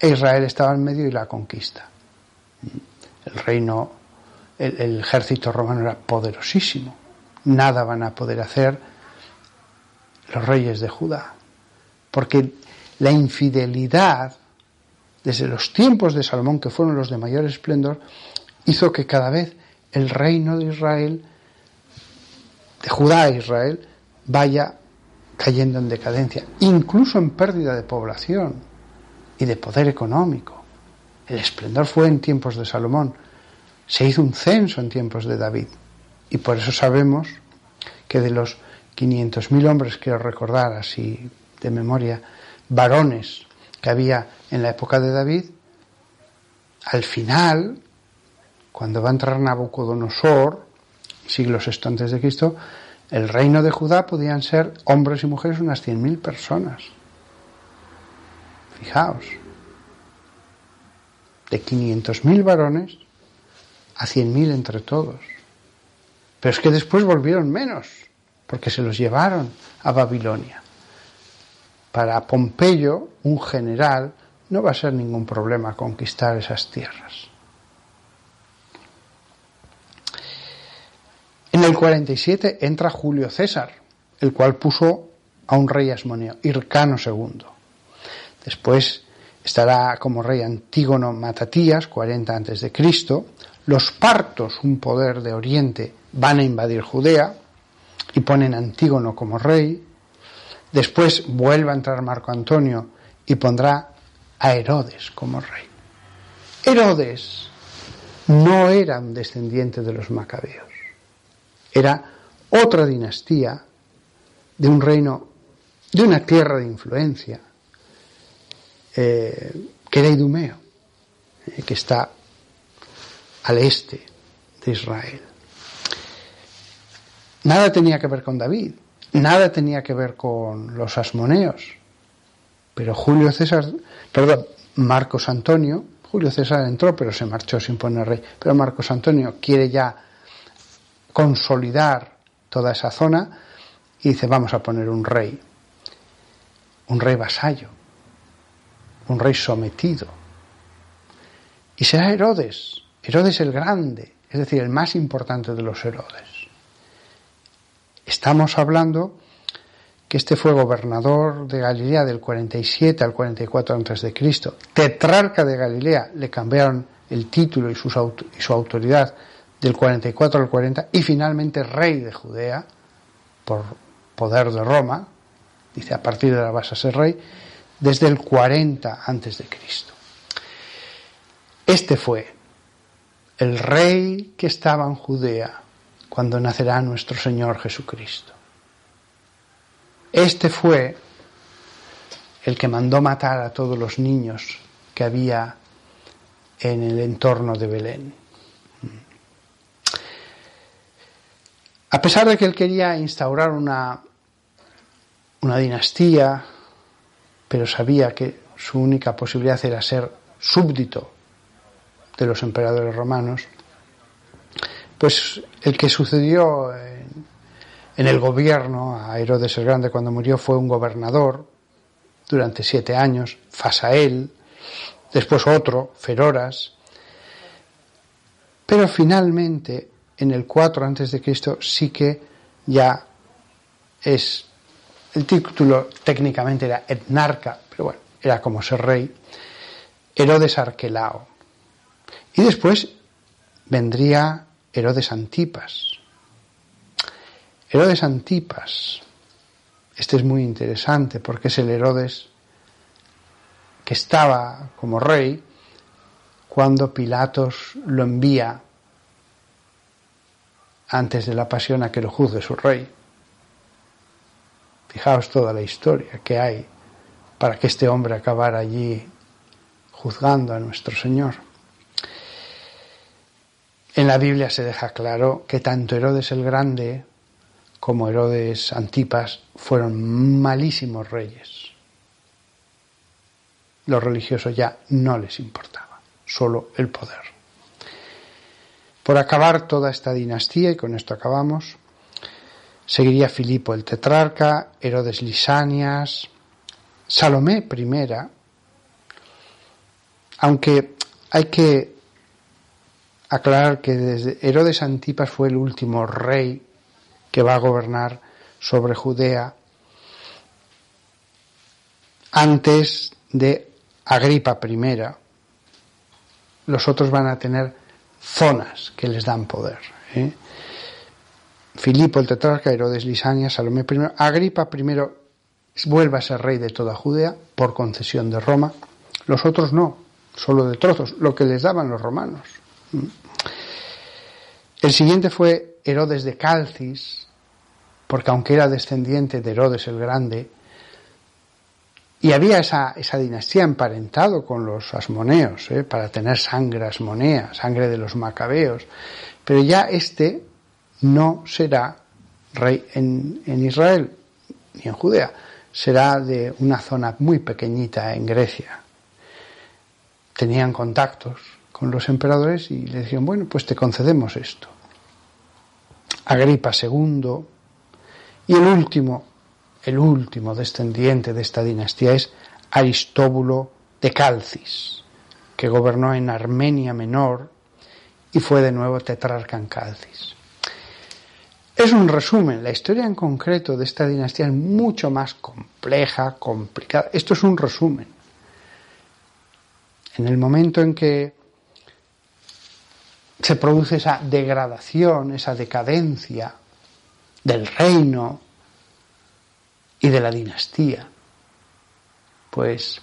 [SPEAKER 1] Israel estaba en medio y la conquista. El reino, el ejército romano era poderosísimo. Nada van a poder hacer los reyes de Judá, porque la infidelidad desde los tiempos de Salomón, que fueron los de mayor esplendor, hizo que cada vez el reino de Israel, de Judá a Israel, vaya cayendo en decadencia, incluso en pérdida de población y de poder económico. El esplendor fue en tiempos de Salomón, se hizo un censo en tiempos de David, y por eso sabemos que de los 500.000 hombres, quiero recordar así de memoria, varones que había en la época de David, al final cuando va a entrar Nabucodonosor, siglos esto antes de Cristo, el reino de Judá podían ser hombres y mujeres unas 100.000 personas. Fijaos, de 500.000 varones a 100.000 entre todos. Pero es que después volvieron menos, porque se los llevaron a Babilonia. para Pompeyo, un general, no va a ser ningún problema conquistar esas tierras. En el 47 entra Julio César, el cual puso a un rey asmoneo, Hircano II. Después estará como rey Antígono Matatías, 40 a.C. Los partos, un poder de Oriente, van a invadir Judea y ponen a Antígono como rey. Después vuelve a entrar Marco Antonio y pondrá a Herodes como rey. Herodes no era un descendiente de los macabeos, era otra dinastía de un reino, de una tierra de influencia, eh, que era Idumeo, eh, que está al este de Israel. Nada tenía que ver con David, nada tenía que ver con los asmoneos, pero Julio César, perdón, Marcos Antonio, Julio César entró pero se marchó sin poner rey, pero Marcos Antonio quiere ya consolidar toda esa zona y dice vamos a poner un rey, un rey vasallo, un rey sometido. Y será Herodes, Herodes el Grande, es decir, el más importante de los Herodes. Estamos hablando que este fue gobernador de Galilea del 47 al 44 a.C., tetrarca de Galilea, le cambiaron el título y, y su autoridad del 44 al 40, y finalmente rey de Judea, por poder de Roma, dice a partir de la vas a ser rey, desde el 40 antes de Cristo. Este fue el rey que estaba en Judea cuando nacerá nuestro Señor Jesucristo. Este fue el que mandó matar a todos los niños que había en el entorno de Belén. A pesar de que él quería instaurar una, una dinastía, pero sabía que su única posibilidad era ser súbdito de los emperadores romanos, pues el que sucedió en, el gobierno a Herodes el Grande cuando murió fue un gobernador durante siete años, Fasael, después otro, Feroras, pero finalmente en el 4 antes de Cristo sí que ya es el título técnicamente era etnarca, pero bueno, era como ser rey, Herodes Arquelao. Y después vendría Herodes Antipas. Herodes Antipas, este es muy interesante porque es el Herodes que estaba como rey cuando Pilatos lo envía antes de la pasión a que lo juzgue su rey. Fijaos toda la historia que hay para que este hombre acabara allí juzgando a nuestro Señor. En la Biblia se deja claro que tanto Herodes el Grande como Herodes Antipas fueron malísimos reyes. Los religiosos ya no les importaba, solo el poder. Por acabar toda esta dinastía, y con esto acabamos, Seguiría Filipo el tetrarca, Herodes Lisanias, Salomé I, aunque hay que aclarar que desde Herodes Antipas fue el último rey que va a gobernar sobre Judea antes de Agripa I. Los otros van a tener zonas que les dan poder. ¿eh? Filipo el tetrarca, Herodes Lisania, Salomé I, Agripa I vuelve a ser rey de toda Judea por concesión de Roma, los otros no, solo de trozos, lo que les daban los romanos. ¿Mm? El siguiente fue Herodes de Calcis, porque aunque era descendiente de Herodes el Grande, y había esa, esa dinastía emparentado con los asmoneos, ¿eh? para tener sangre asmonea, sangre de los macabeos, pero ya este no será rey en, Israel ni en Judea, será de una zona muy pequeñita en Grecia. Tenían contactos con los emperadores y le dijeron, bueno, pues te concedemos esto. Agripa II y el último, el último descendiente de esta dinastía es Aristóbulo de Calcis, que gobernó en Armenia Menor y fue de nuevo tetrarca en Calcis. Es un resumen, la historia en concreto de esta dinastía es mucho más compleja, complicada. Esto es un resumen. En el momento en que se produce esa degradación, esa decadencia del reino de la dinastía, pues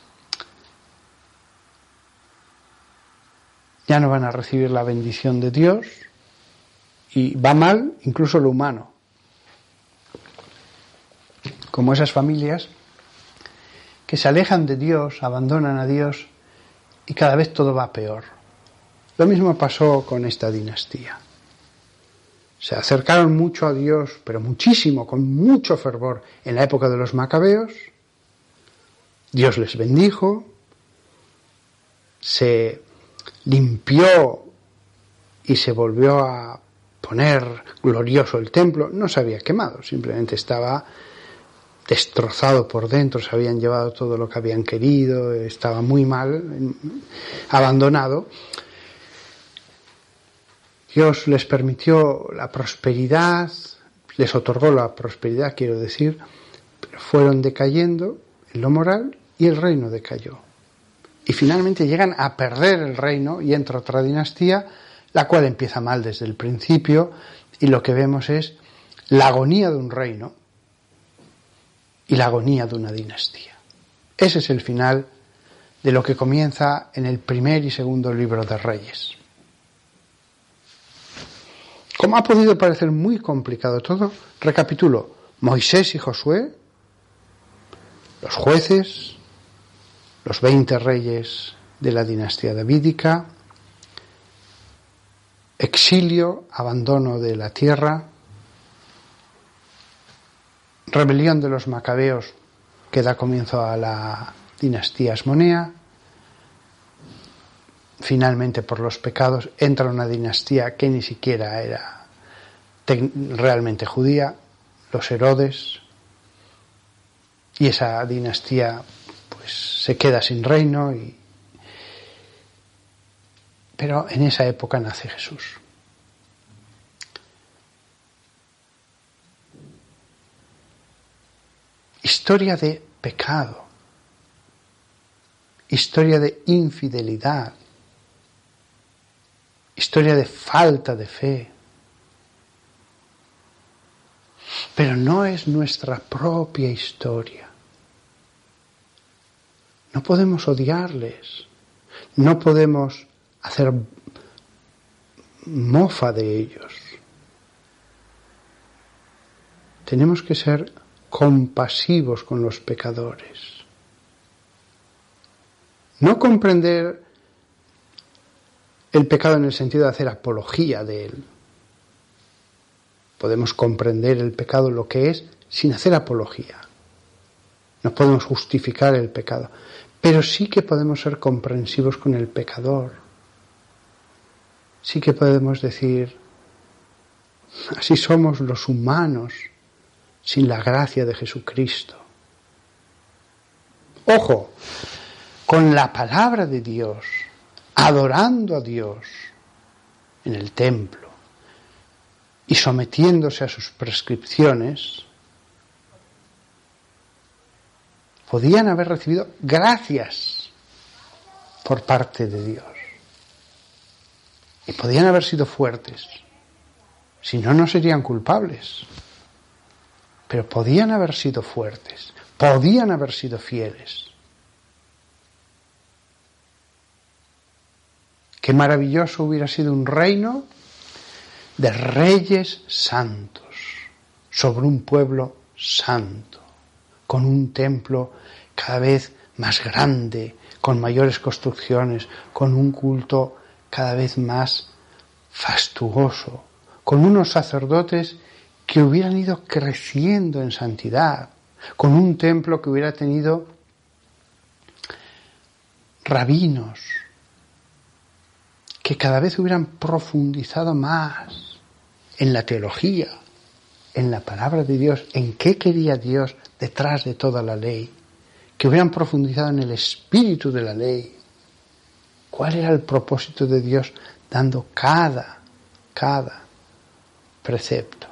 [SPEAKER 1] ya no van a recibir la bendición de Dios y va mal incluso lo humano. Como esas familias que se alejan de Dios, abandonan a Dios y cada vez todo va peor. Lo mismo pasó con esta dinastía. Se acercaron mucho a Dios, pero muchísimo, con mucho fervor, en la época de los macabeos. Dios les bendijo, se limpió y se volvió a poner glorioso el templo. No se había quemado, simplemente estaba destrozado por dentro, se habían llevado todo lo que habían querido, estaba muy mal, abandonado. Dios les permitió la prosperidad, les otorgó la prosperidad, quiero decir, fueron decayendo en lo moral y el reino decayó. Y finalmente llegan a perder el reino y entra otra dinastía, la cual empieza mal desde el principio y lo que vemos es la agonía de un reino y la agonía de una dinastía. Ese es el final de lo que comienza en el primer y segundo libro de Reyes. Como ha podido parecer muy complicado todo, recapitulo. Moisés y Josué, los jueces, los veinte reyes de la dinastía davídica, exilio, abandono de la tierra, rebelión de los macabeos que da comienzo a la dinastía asmonea, finalmente por los pecados entra una dinastía que ni siquiera era realmente judía, los Herodes, y esa dinastía pues se queda sin reino pero en esa época nace Jesús. Historia de pecado, historia de infidelidad, historia de falta de fe. Pero no es nuestra propia historia. No podemos odiarles, no podemos hacer mofa de ellos. Tenemos que ser compasivos con los pecadores. No comprender el pecado en el sentido de hacer apología de él. Podemos comprender el pecado lo que es sin hacer apología. No podemos justificar el pecado, pero sí que podemos ser comprensivos con el pecador. Sí que podemos decir, así somos los humanos sin la gracia de Jesucristo. Ojo, con la palabra de Dios, adorando a Dios en el templo y sometiéndose a sus prescripciones, podían haber recibido gracias por parte de Dios. Y podían haber sido fuertes. Si no, no serían culpables. Pero podían haber sido fuertes. Podían haber sido fieles. Qué maravilloso hubiera sido un reino de reyes santos sobre un pueblo santo, con un templo cada vez más grande, con mayores construcciones, con un culto cada vez más fastuoso, con unos sacerdotes que hubieran ido creciendo en santidad, con un templo que hubiera tenido rabinos, que cada vez hubieran profundizado más en la teología, en la palabra de Dios, en qué quería Dios detrás de toda la ley, que hubieran profundizado en el espíritu de la ley, cuál era el propósito de Dios dando cada, cada precepto.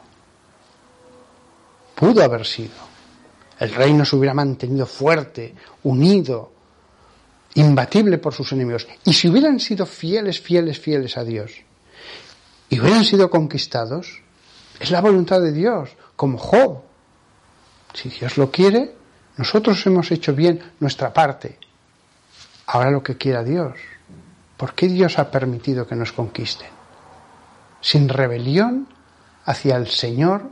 [SPEAKER 1] Pudo haber sido. El reino se hubiera mantenido fuerte, unido, imbatible por sus enemigos. Y si hubieran sido fieles, fieles, fieles a Dios, y hubieran sido conquistados, es la voluntad de Dios, como Job. Si Dios lo quiere, nosotros hemos hecho bien nuestra parte. Ahora lo que quiera Dios. ¿Por qué Dios ha permitido que nos conquisten? Sin rebelión hacia el Señor,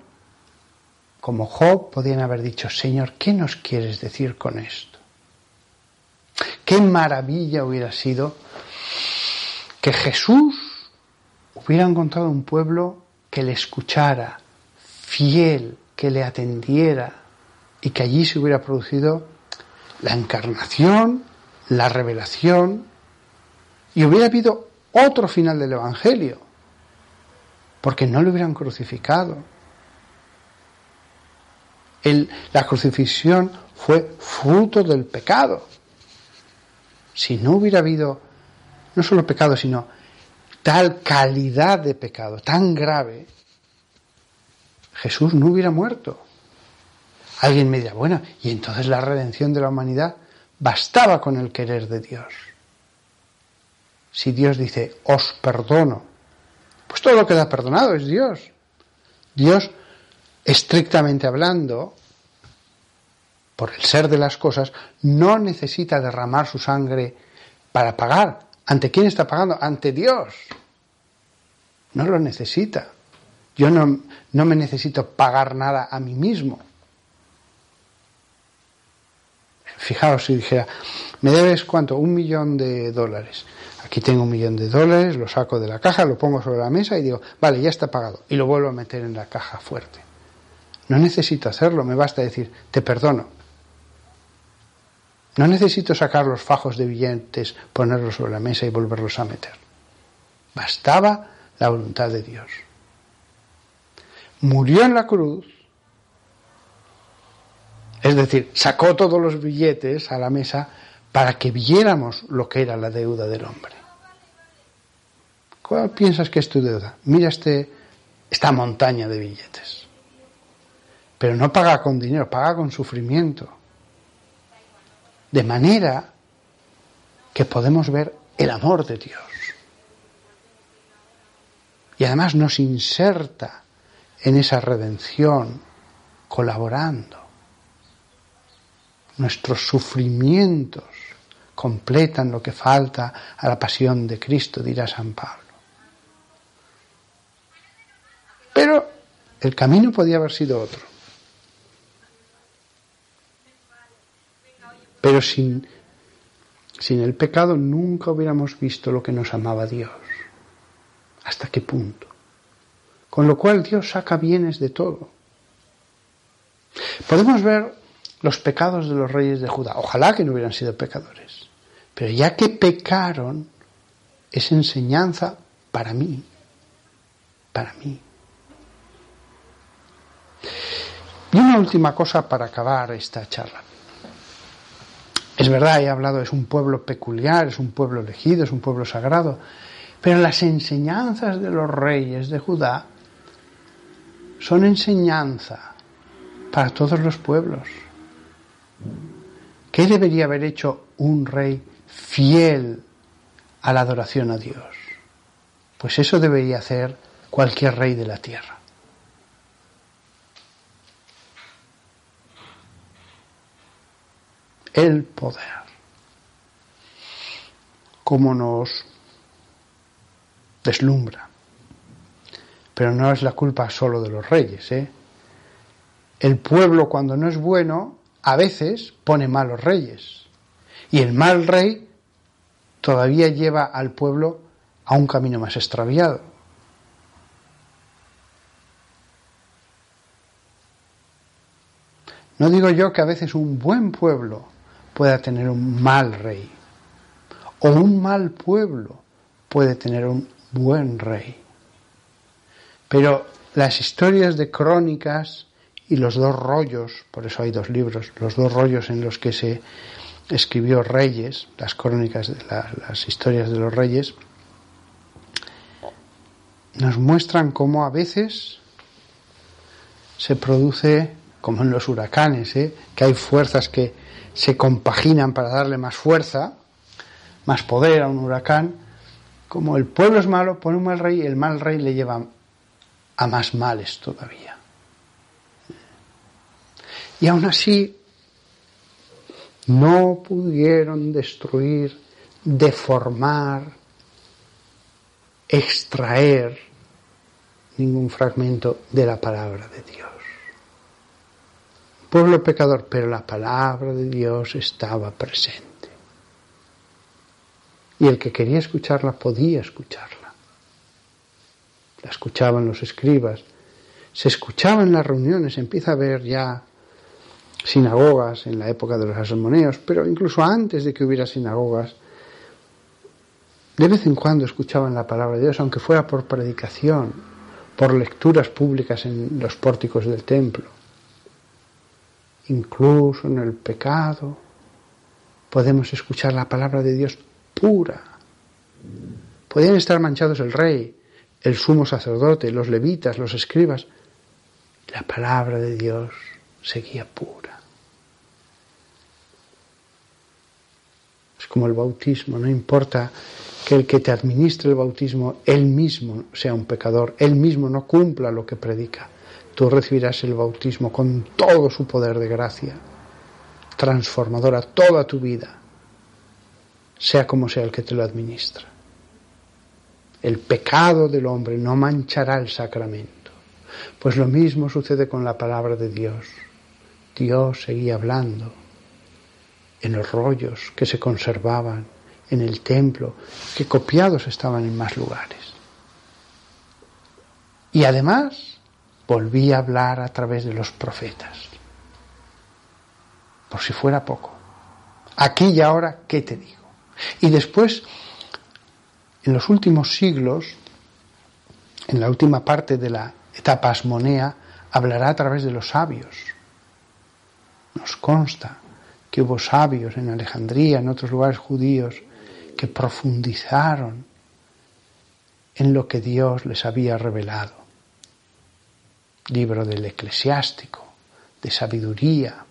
[SPEAKER 1] como Job podían haber dicho, Señor, ¿qué nos quieres decir con esto? Qué maravilla hubiera sido que Jesús hubiera encontrado un pueblo que le escuchara, fiel, que le atendiera y que allí se hubiera producido la encarnación, la revelación y hubiera habido otro final del Evangelio, porque no lo hubieran crucificado. la crucifixión fue fruto del pecado. Si no hubiera habido no solo pecado, sino tal calidad de pecado, tan grave, Jesús no hubiera muerto. Alguien me dirá, bueno, y entonces la redención de la humanidad bastaba con el querer de Dios. Si Dios dice, os perdono, pues todo lo que da perdonado es Dios. Dios, estrictamente hablando, por el ser de las cosas, no necesita derramar su sangre para pagar. ¿Ante quién está pagando? Ante Dios. No lo necesita. Yo no, no me necesito pagar nada a mí mismo. Fijaos si dijera, me debes cuánto, un millón de dólares. Aquí tengo un millón de dólares, lo saco de la caja, lo pongo sobre la mesa y digo, vale, ya está pagado. Y lo vuelvo a meter en la caja fuerte. No necesito hacerlo, me basta decir, te perdono. No necesito sacar los fajos de billetes, ponerlos sobre la mesa y volverlos a meter. Bastaba la voluntad de Dios. Murió en la cruz, es decir, sacó todos los billetes a la mesa para que viéramos lo que era la deuda del hombre. ¿Cuál piensas que es tu deuda? Mira este, esta montaña de billetes. Pero no paga con dinero, paga con sufrimiento de manera que podemos ver el amor de Dios. Y además nos inserta en esa redención colaborando. Nuestros sufrimientos completan lo que falta a la pasión de Cristo, dirá San Pablo. Pero el camino podía haber sido otro. Pero sin, sin el pecado nunca hubiéramos visto lo que nos amaba Dios. ¿Hasta qué punto? Con lo cual Dios saca bienes de todo. Podemos ver los pecados de los reyes de Judá. Ojalá que no hubieran sido pecadores. Pero ya que pecaron, es enseñanza para mí. Para mí. Y una última cosa para acabar esta charla. Es verdad, he hablado, es un pueblo peculiar, es un pueblo elegido, es un pueblo sagrado, pero las enseñanzas de los reyes de Judá son enseñanza para todos los pueblos. ¿Qué debería haber hecho un rey fiel a la adoración a Dios? Pues eso debería hacer cualquier rey de la tierra. El poder. Cómo nos deslumbra. Pero no es la culpa solo de los reyes. ¿eh? El pueblo cuando no es bueno, a veces pone malos reyes. Y el mal rey todavía lleva al pueblo a un camino más extraviado. No digo yo que a veces un buen pueblo pueda tener un mal rey. O un mal pueblo puede tener un buen rey. Pero las historias de crónicas y los dos rollos, por eso hay dos libros, los dos rollos en los que se escribió Reyes, las crónicas, las historias de los reyes, nos muestran cómo a veces se produce, como en los huracanes, ¿eh? que hay fuerzas que se compaginan para darle más fuerza, más poder a un huracán, como el pueblo es malo, pone un mal rey y el mal rey le lleva a más males todavía. Y aún así no pudieron destruir, deformar, extraer ningún fragmento de la palabra de Dios. Pueblo pecador, pero la palabra de Dios estaba presente. Y el que quería escucharla podía escucharla. La escuchaban los escribas, se escuchaba en las reuniones, empieza a haber ya sinagogas en la época de los asalmoneos, pero incluso antes de que hubiera sinagogas, de vez en cuando escuchaban la palabra de Dios, aunque fuera por predicación, por lecturas públicas en los pórticos del templo. Incluso en el pecado podemos escuchar la palabra de Dios pura. Podían estar manchados el rey, el sumo sacerdote, los levitas, los escribas. La palabra de Dios seguía pura. Es como el bautismo, no importa que el que te administre el bautismo, él mismo sea un pecador, él mismo no cumpla lo que predica. Tú recibirás el bautismo con todo su poder de gracia, transformadora toda tu vida, sea como sea el que te lo administra. El pecado del hombre no manchará el sacramento. Pues lo mismo sucede con la palabra de Dios. Dios seguía hablando en los rollos que se conservaban en el templo, que copiados estaban en más lugares. Y además volvía a hablar a través de los profetas. Por si fuera poco. Aquí y ahora, ¿qué te digo? Y después, en los últimos siglos, en la última parte de la etapa asmonea, hablará a través de los sabios. Nos consta que hubo sabios en Alejandría, en otros lugares judíos, que profundizaron en lo que Dios les había revelado. Libro del eclesiástico, de sabiduría,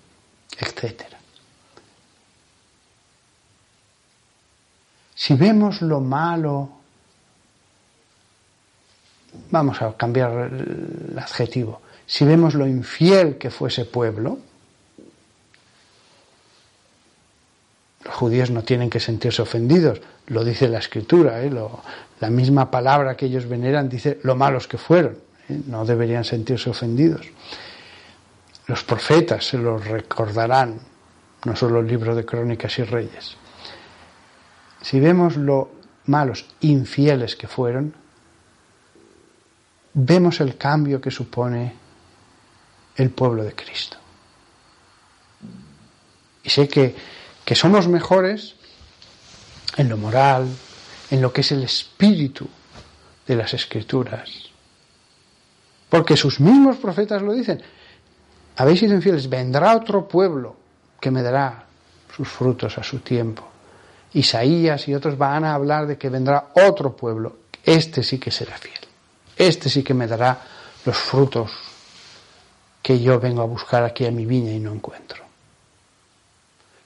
[SPEAKER 1] etc. Si vemos lo malo, vamos a cambiar el adjetivo, si vemos lo infiel que fue ese pueblo, Los judíos no tienen que sentirse ofendidos, lo dice la escritura, ¿eh? la misma palabra que ellos veneran dice lo malos que fueron, no deberían sentirse ofendidos. Los profetas se los recordarán, no solo el libro de crónicas y reyes. Si vemos lo malos, infieles que fueron, vemos el cambio que supone el pueblo de Cristo. Y sé que que somos mejores en lo moral, en lo que es el espíritu de las escrituras. Porque sus mismos profetas lo dicen. Habéis sido infieles, vendrá otro pueblo que me dará sus frutos a su tiempo. Isaías y otros van a hablar de que vendrá otro pueblo. Este sí que será fiel. Este sí que me dará los frutos que yo vengo a buscar aquí a mi viña y no encuentro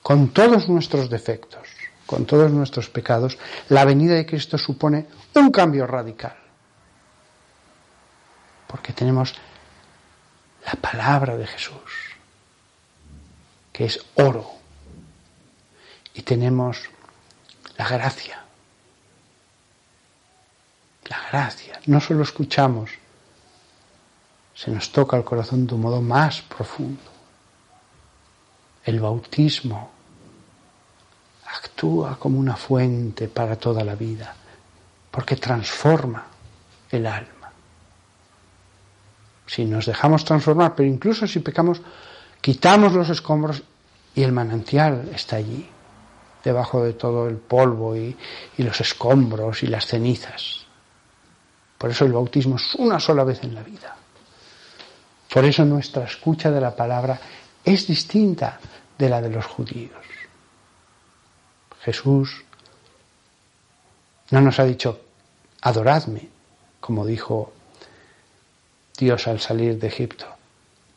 [SPEAKER 1] con todos nuestros defectos, con todos nuestros pecados, la venida de Cristo supone un cambio radical. Porque tenemos la palabra de Jesús, que es oro, y tenemos la gracia. La gracia. No solo escuchamos, se nos toca el corazón de un modo más profundo. El bautismo actúa como una fuente para toda la vida, porque transforma el alma. Si nos dejamos transformar, pero incluso si pecamos, quitamos los escombros y el manantial está allí, debajo de todo el polvo y, y los escombros y las cenizas. Por eso el bautismo es una sola vez en la vida. Por eso nuestra escucha de la palabra es distinta de la de los judíos. Jesús no nos ha dicho, adoradme, como dijo Dios al salir de Egipto.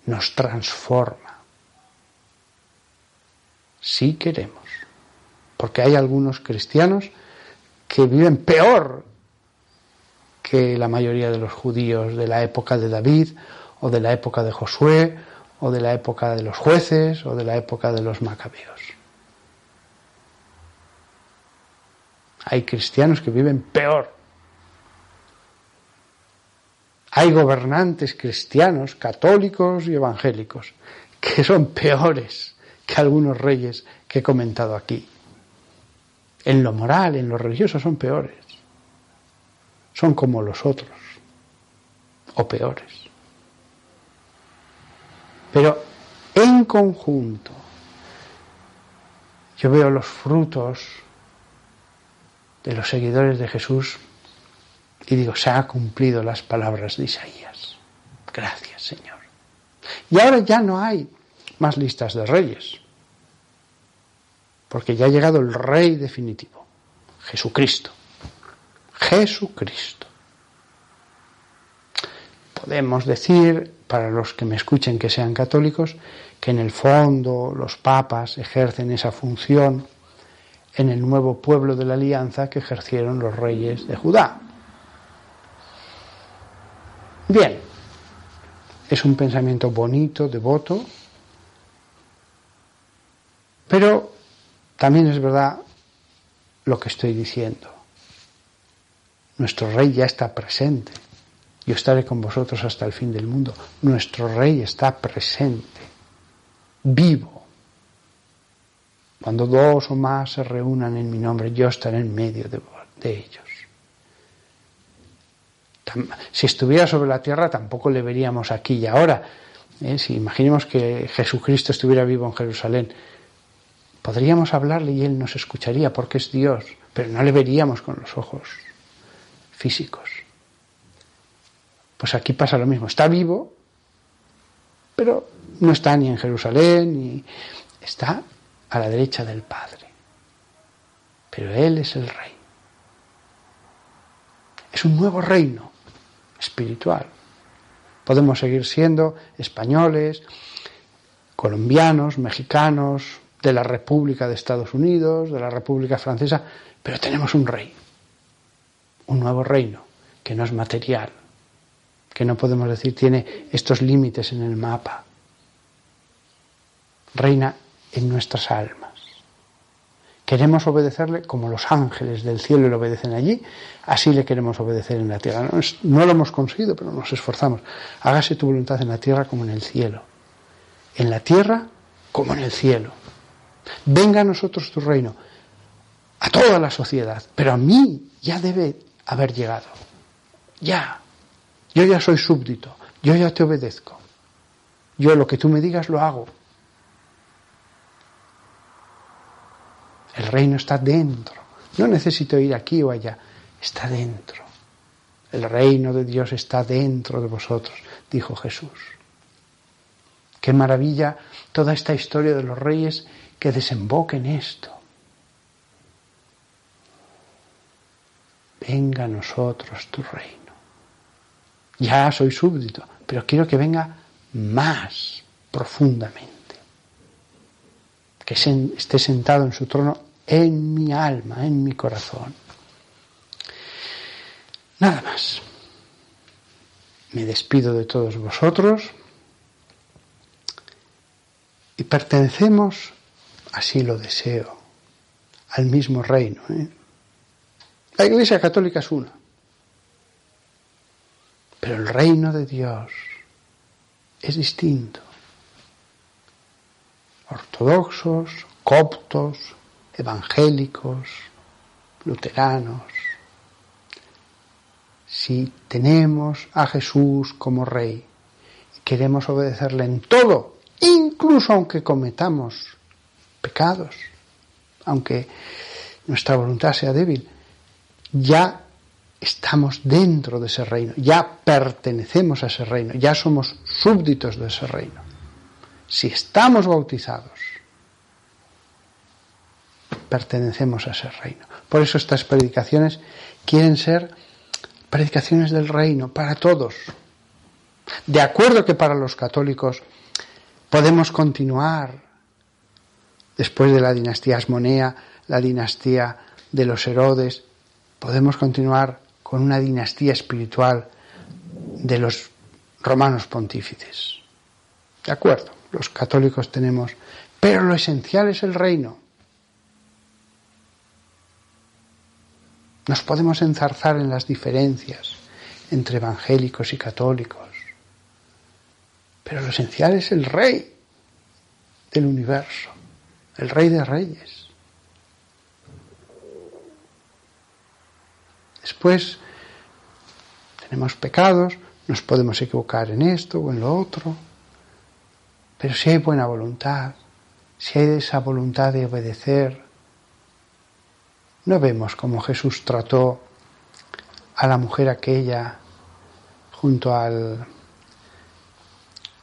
[SPEAKER 1] Nos transforma. Si queremos. Porque hay algunos cristianos que viven peor que la mayoría de los judíos de la época de David o de la época de Josué o de la época de los jueces o de la época de los macabeos. Hay cristianos que viven peor. Hay gobernantes cristianos, católicos y evangélicos, que son peores que algunos reyes que he comentado aquí. En lo moral, en lo religioso son peores. Son como los otros, o peores. Pero en conjunto, yo veo los frutos de los seguidores de Jesús y digo, se han cumplido las palabras de Isaías. Gracias, Señor. Y ahora ya no hay más listas de reyes, porque ya ha llegado el rey definitivo, Jesucristo. Jesucristo. Podemos decir, para los que me escuchen que sean católicos, que en el fondo los papas ejercen esa función en el nuevo pueblo de la alianza que ejercieron los reyes de Judá. Bien, es un pensamiento bonito, devoto, pero también es verdad lo que estoy diciendo. Nuestro rey ya está presente. Yo estaré con vosotros hasta el fin del mundo. Nuestro rey está presente, vivo. Cuando dos o más se reúnan en mi nombre, yo estaré en medio de, ellos. Si estuviera sobre la tierra, tampoco le veríamos aquí y ahora. ¿eh? Si imaginemos que Jesucristo estuviera vivo en Jerusalén, podríamos hablarle y Él nos escucharía porque es Dios, pero no le veríamos con los ojos físicos. Pues aquí pasa lo mismo. Está vivo, pero no está ni en Jerusalén, ni está a la derecha del Padre. Pero Él es el Rey. Es un nuevo reino espiritual. Podemos seguir siendo españoles, colombianos, mexicanos, de la República de Estados Unidos, de la República Francesa, pero tenemos un rey, un nuevo reino, que no es material, que no podemos decir tiene estos límites en el mapa. Reina en nuestras almas. Queremos obedecerle como los ángeles del cielo le obedecen allí, así le queremos obedecer en la tierra. No, lo hemos conseguido, pero nos esforzamos. Hágase tu voluntad en la tierra como en el cielo. En la tierra como en el cielo. Venga a nosotros tu reino, a toda la sociedad, pero a mí ya debe haber llegado. Ya. Yo ya soy súbdito, yo ya te obedezco. Yo lo que tú me digas lo hago. El reino está dentro. No necesito ir aquí o allá. Está dentro. El reino de Dios está dentro de vosotros, dijo Jesús. Qué maravilla toda esta historia de los reyes que desemboque en esto. Venga a nosotros tu reino. Ya soy súbdito, pero quiero que venga más profundamente que esté sentado en su trono en mi alma, en mi corazón. Nada más. Me despido de todos vosotros y pertenecemos, así lo deseo, al mismo reino. ¿eh? La Iglesia Católica es una, pero el reino de Dios es distinto ortodoxos, coptos, evangélicos, luteranos. Si tenemos a Jesús como Rey y queremos obedecerle en todo, incluso aunque cometamos pecados, aunque nuestra voluntad sea débil, ya estamos dentro de ese reino, ya pertenecemos a ese reino, ya somos súbditos de ese reino. Si estamos bautizados, pertenecemos a ese reino. Por eso estas predicaciones quieren ser predicaciones del reino para todos. De acuerdo que para los católicos podemos continuar después de la dinastía Asmonea, la dinastía de los Herodes, podemos continuar con una dinastía espiritual de los romanos pontífices. De acuerdo, los católicos tenemos, pero lo esencial es el reino. Nos podemos enzarzar en las diferencias entre evangélicos y católicos, pero lo esencial es el rey del universo, el rey de reyes. Después tenemos pecados, nos podemos equivocar en esto o en lo otro, pero si hay buena voluntad, si hay esa voluntad de obedecer, no vemos cómo Jesús trató a la mujer aquella junto al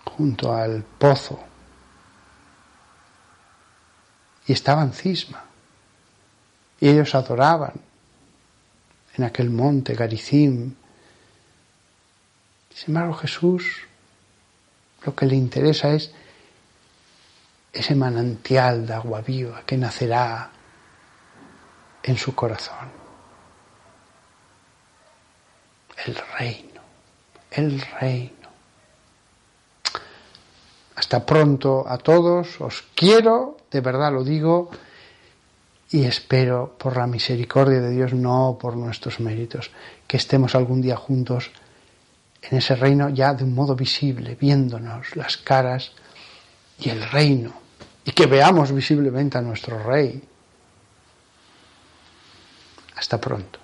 [SPEAKER 1] junto al pozo y estaban cisma y ellos adoraban en aquel monte Garicim. Sin embargo, Jesús lo que le interesa es ese manantial de agua viva que nacerá en su corazón. El reino, el reino. Hasta pronto a todos, os quiero, de verdad lo digo, y espero por la misericordia de Dios, no por nuestros méritos, que estemos algún día juntos en ese reino ya de un modo visible, viéndonos las caras y el reino, y que veamos visiblemente a nuestro Rey. Hasta pronto.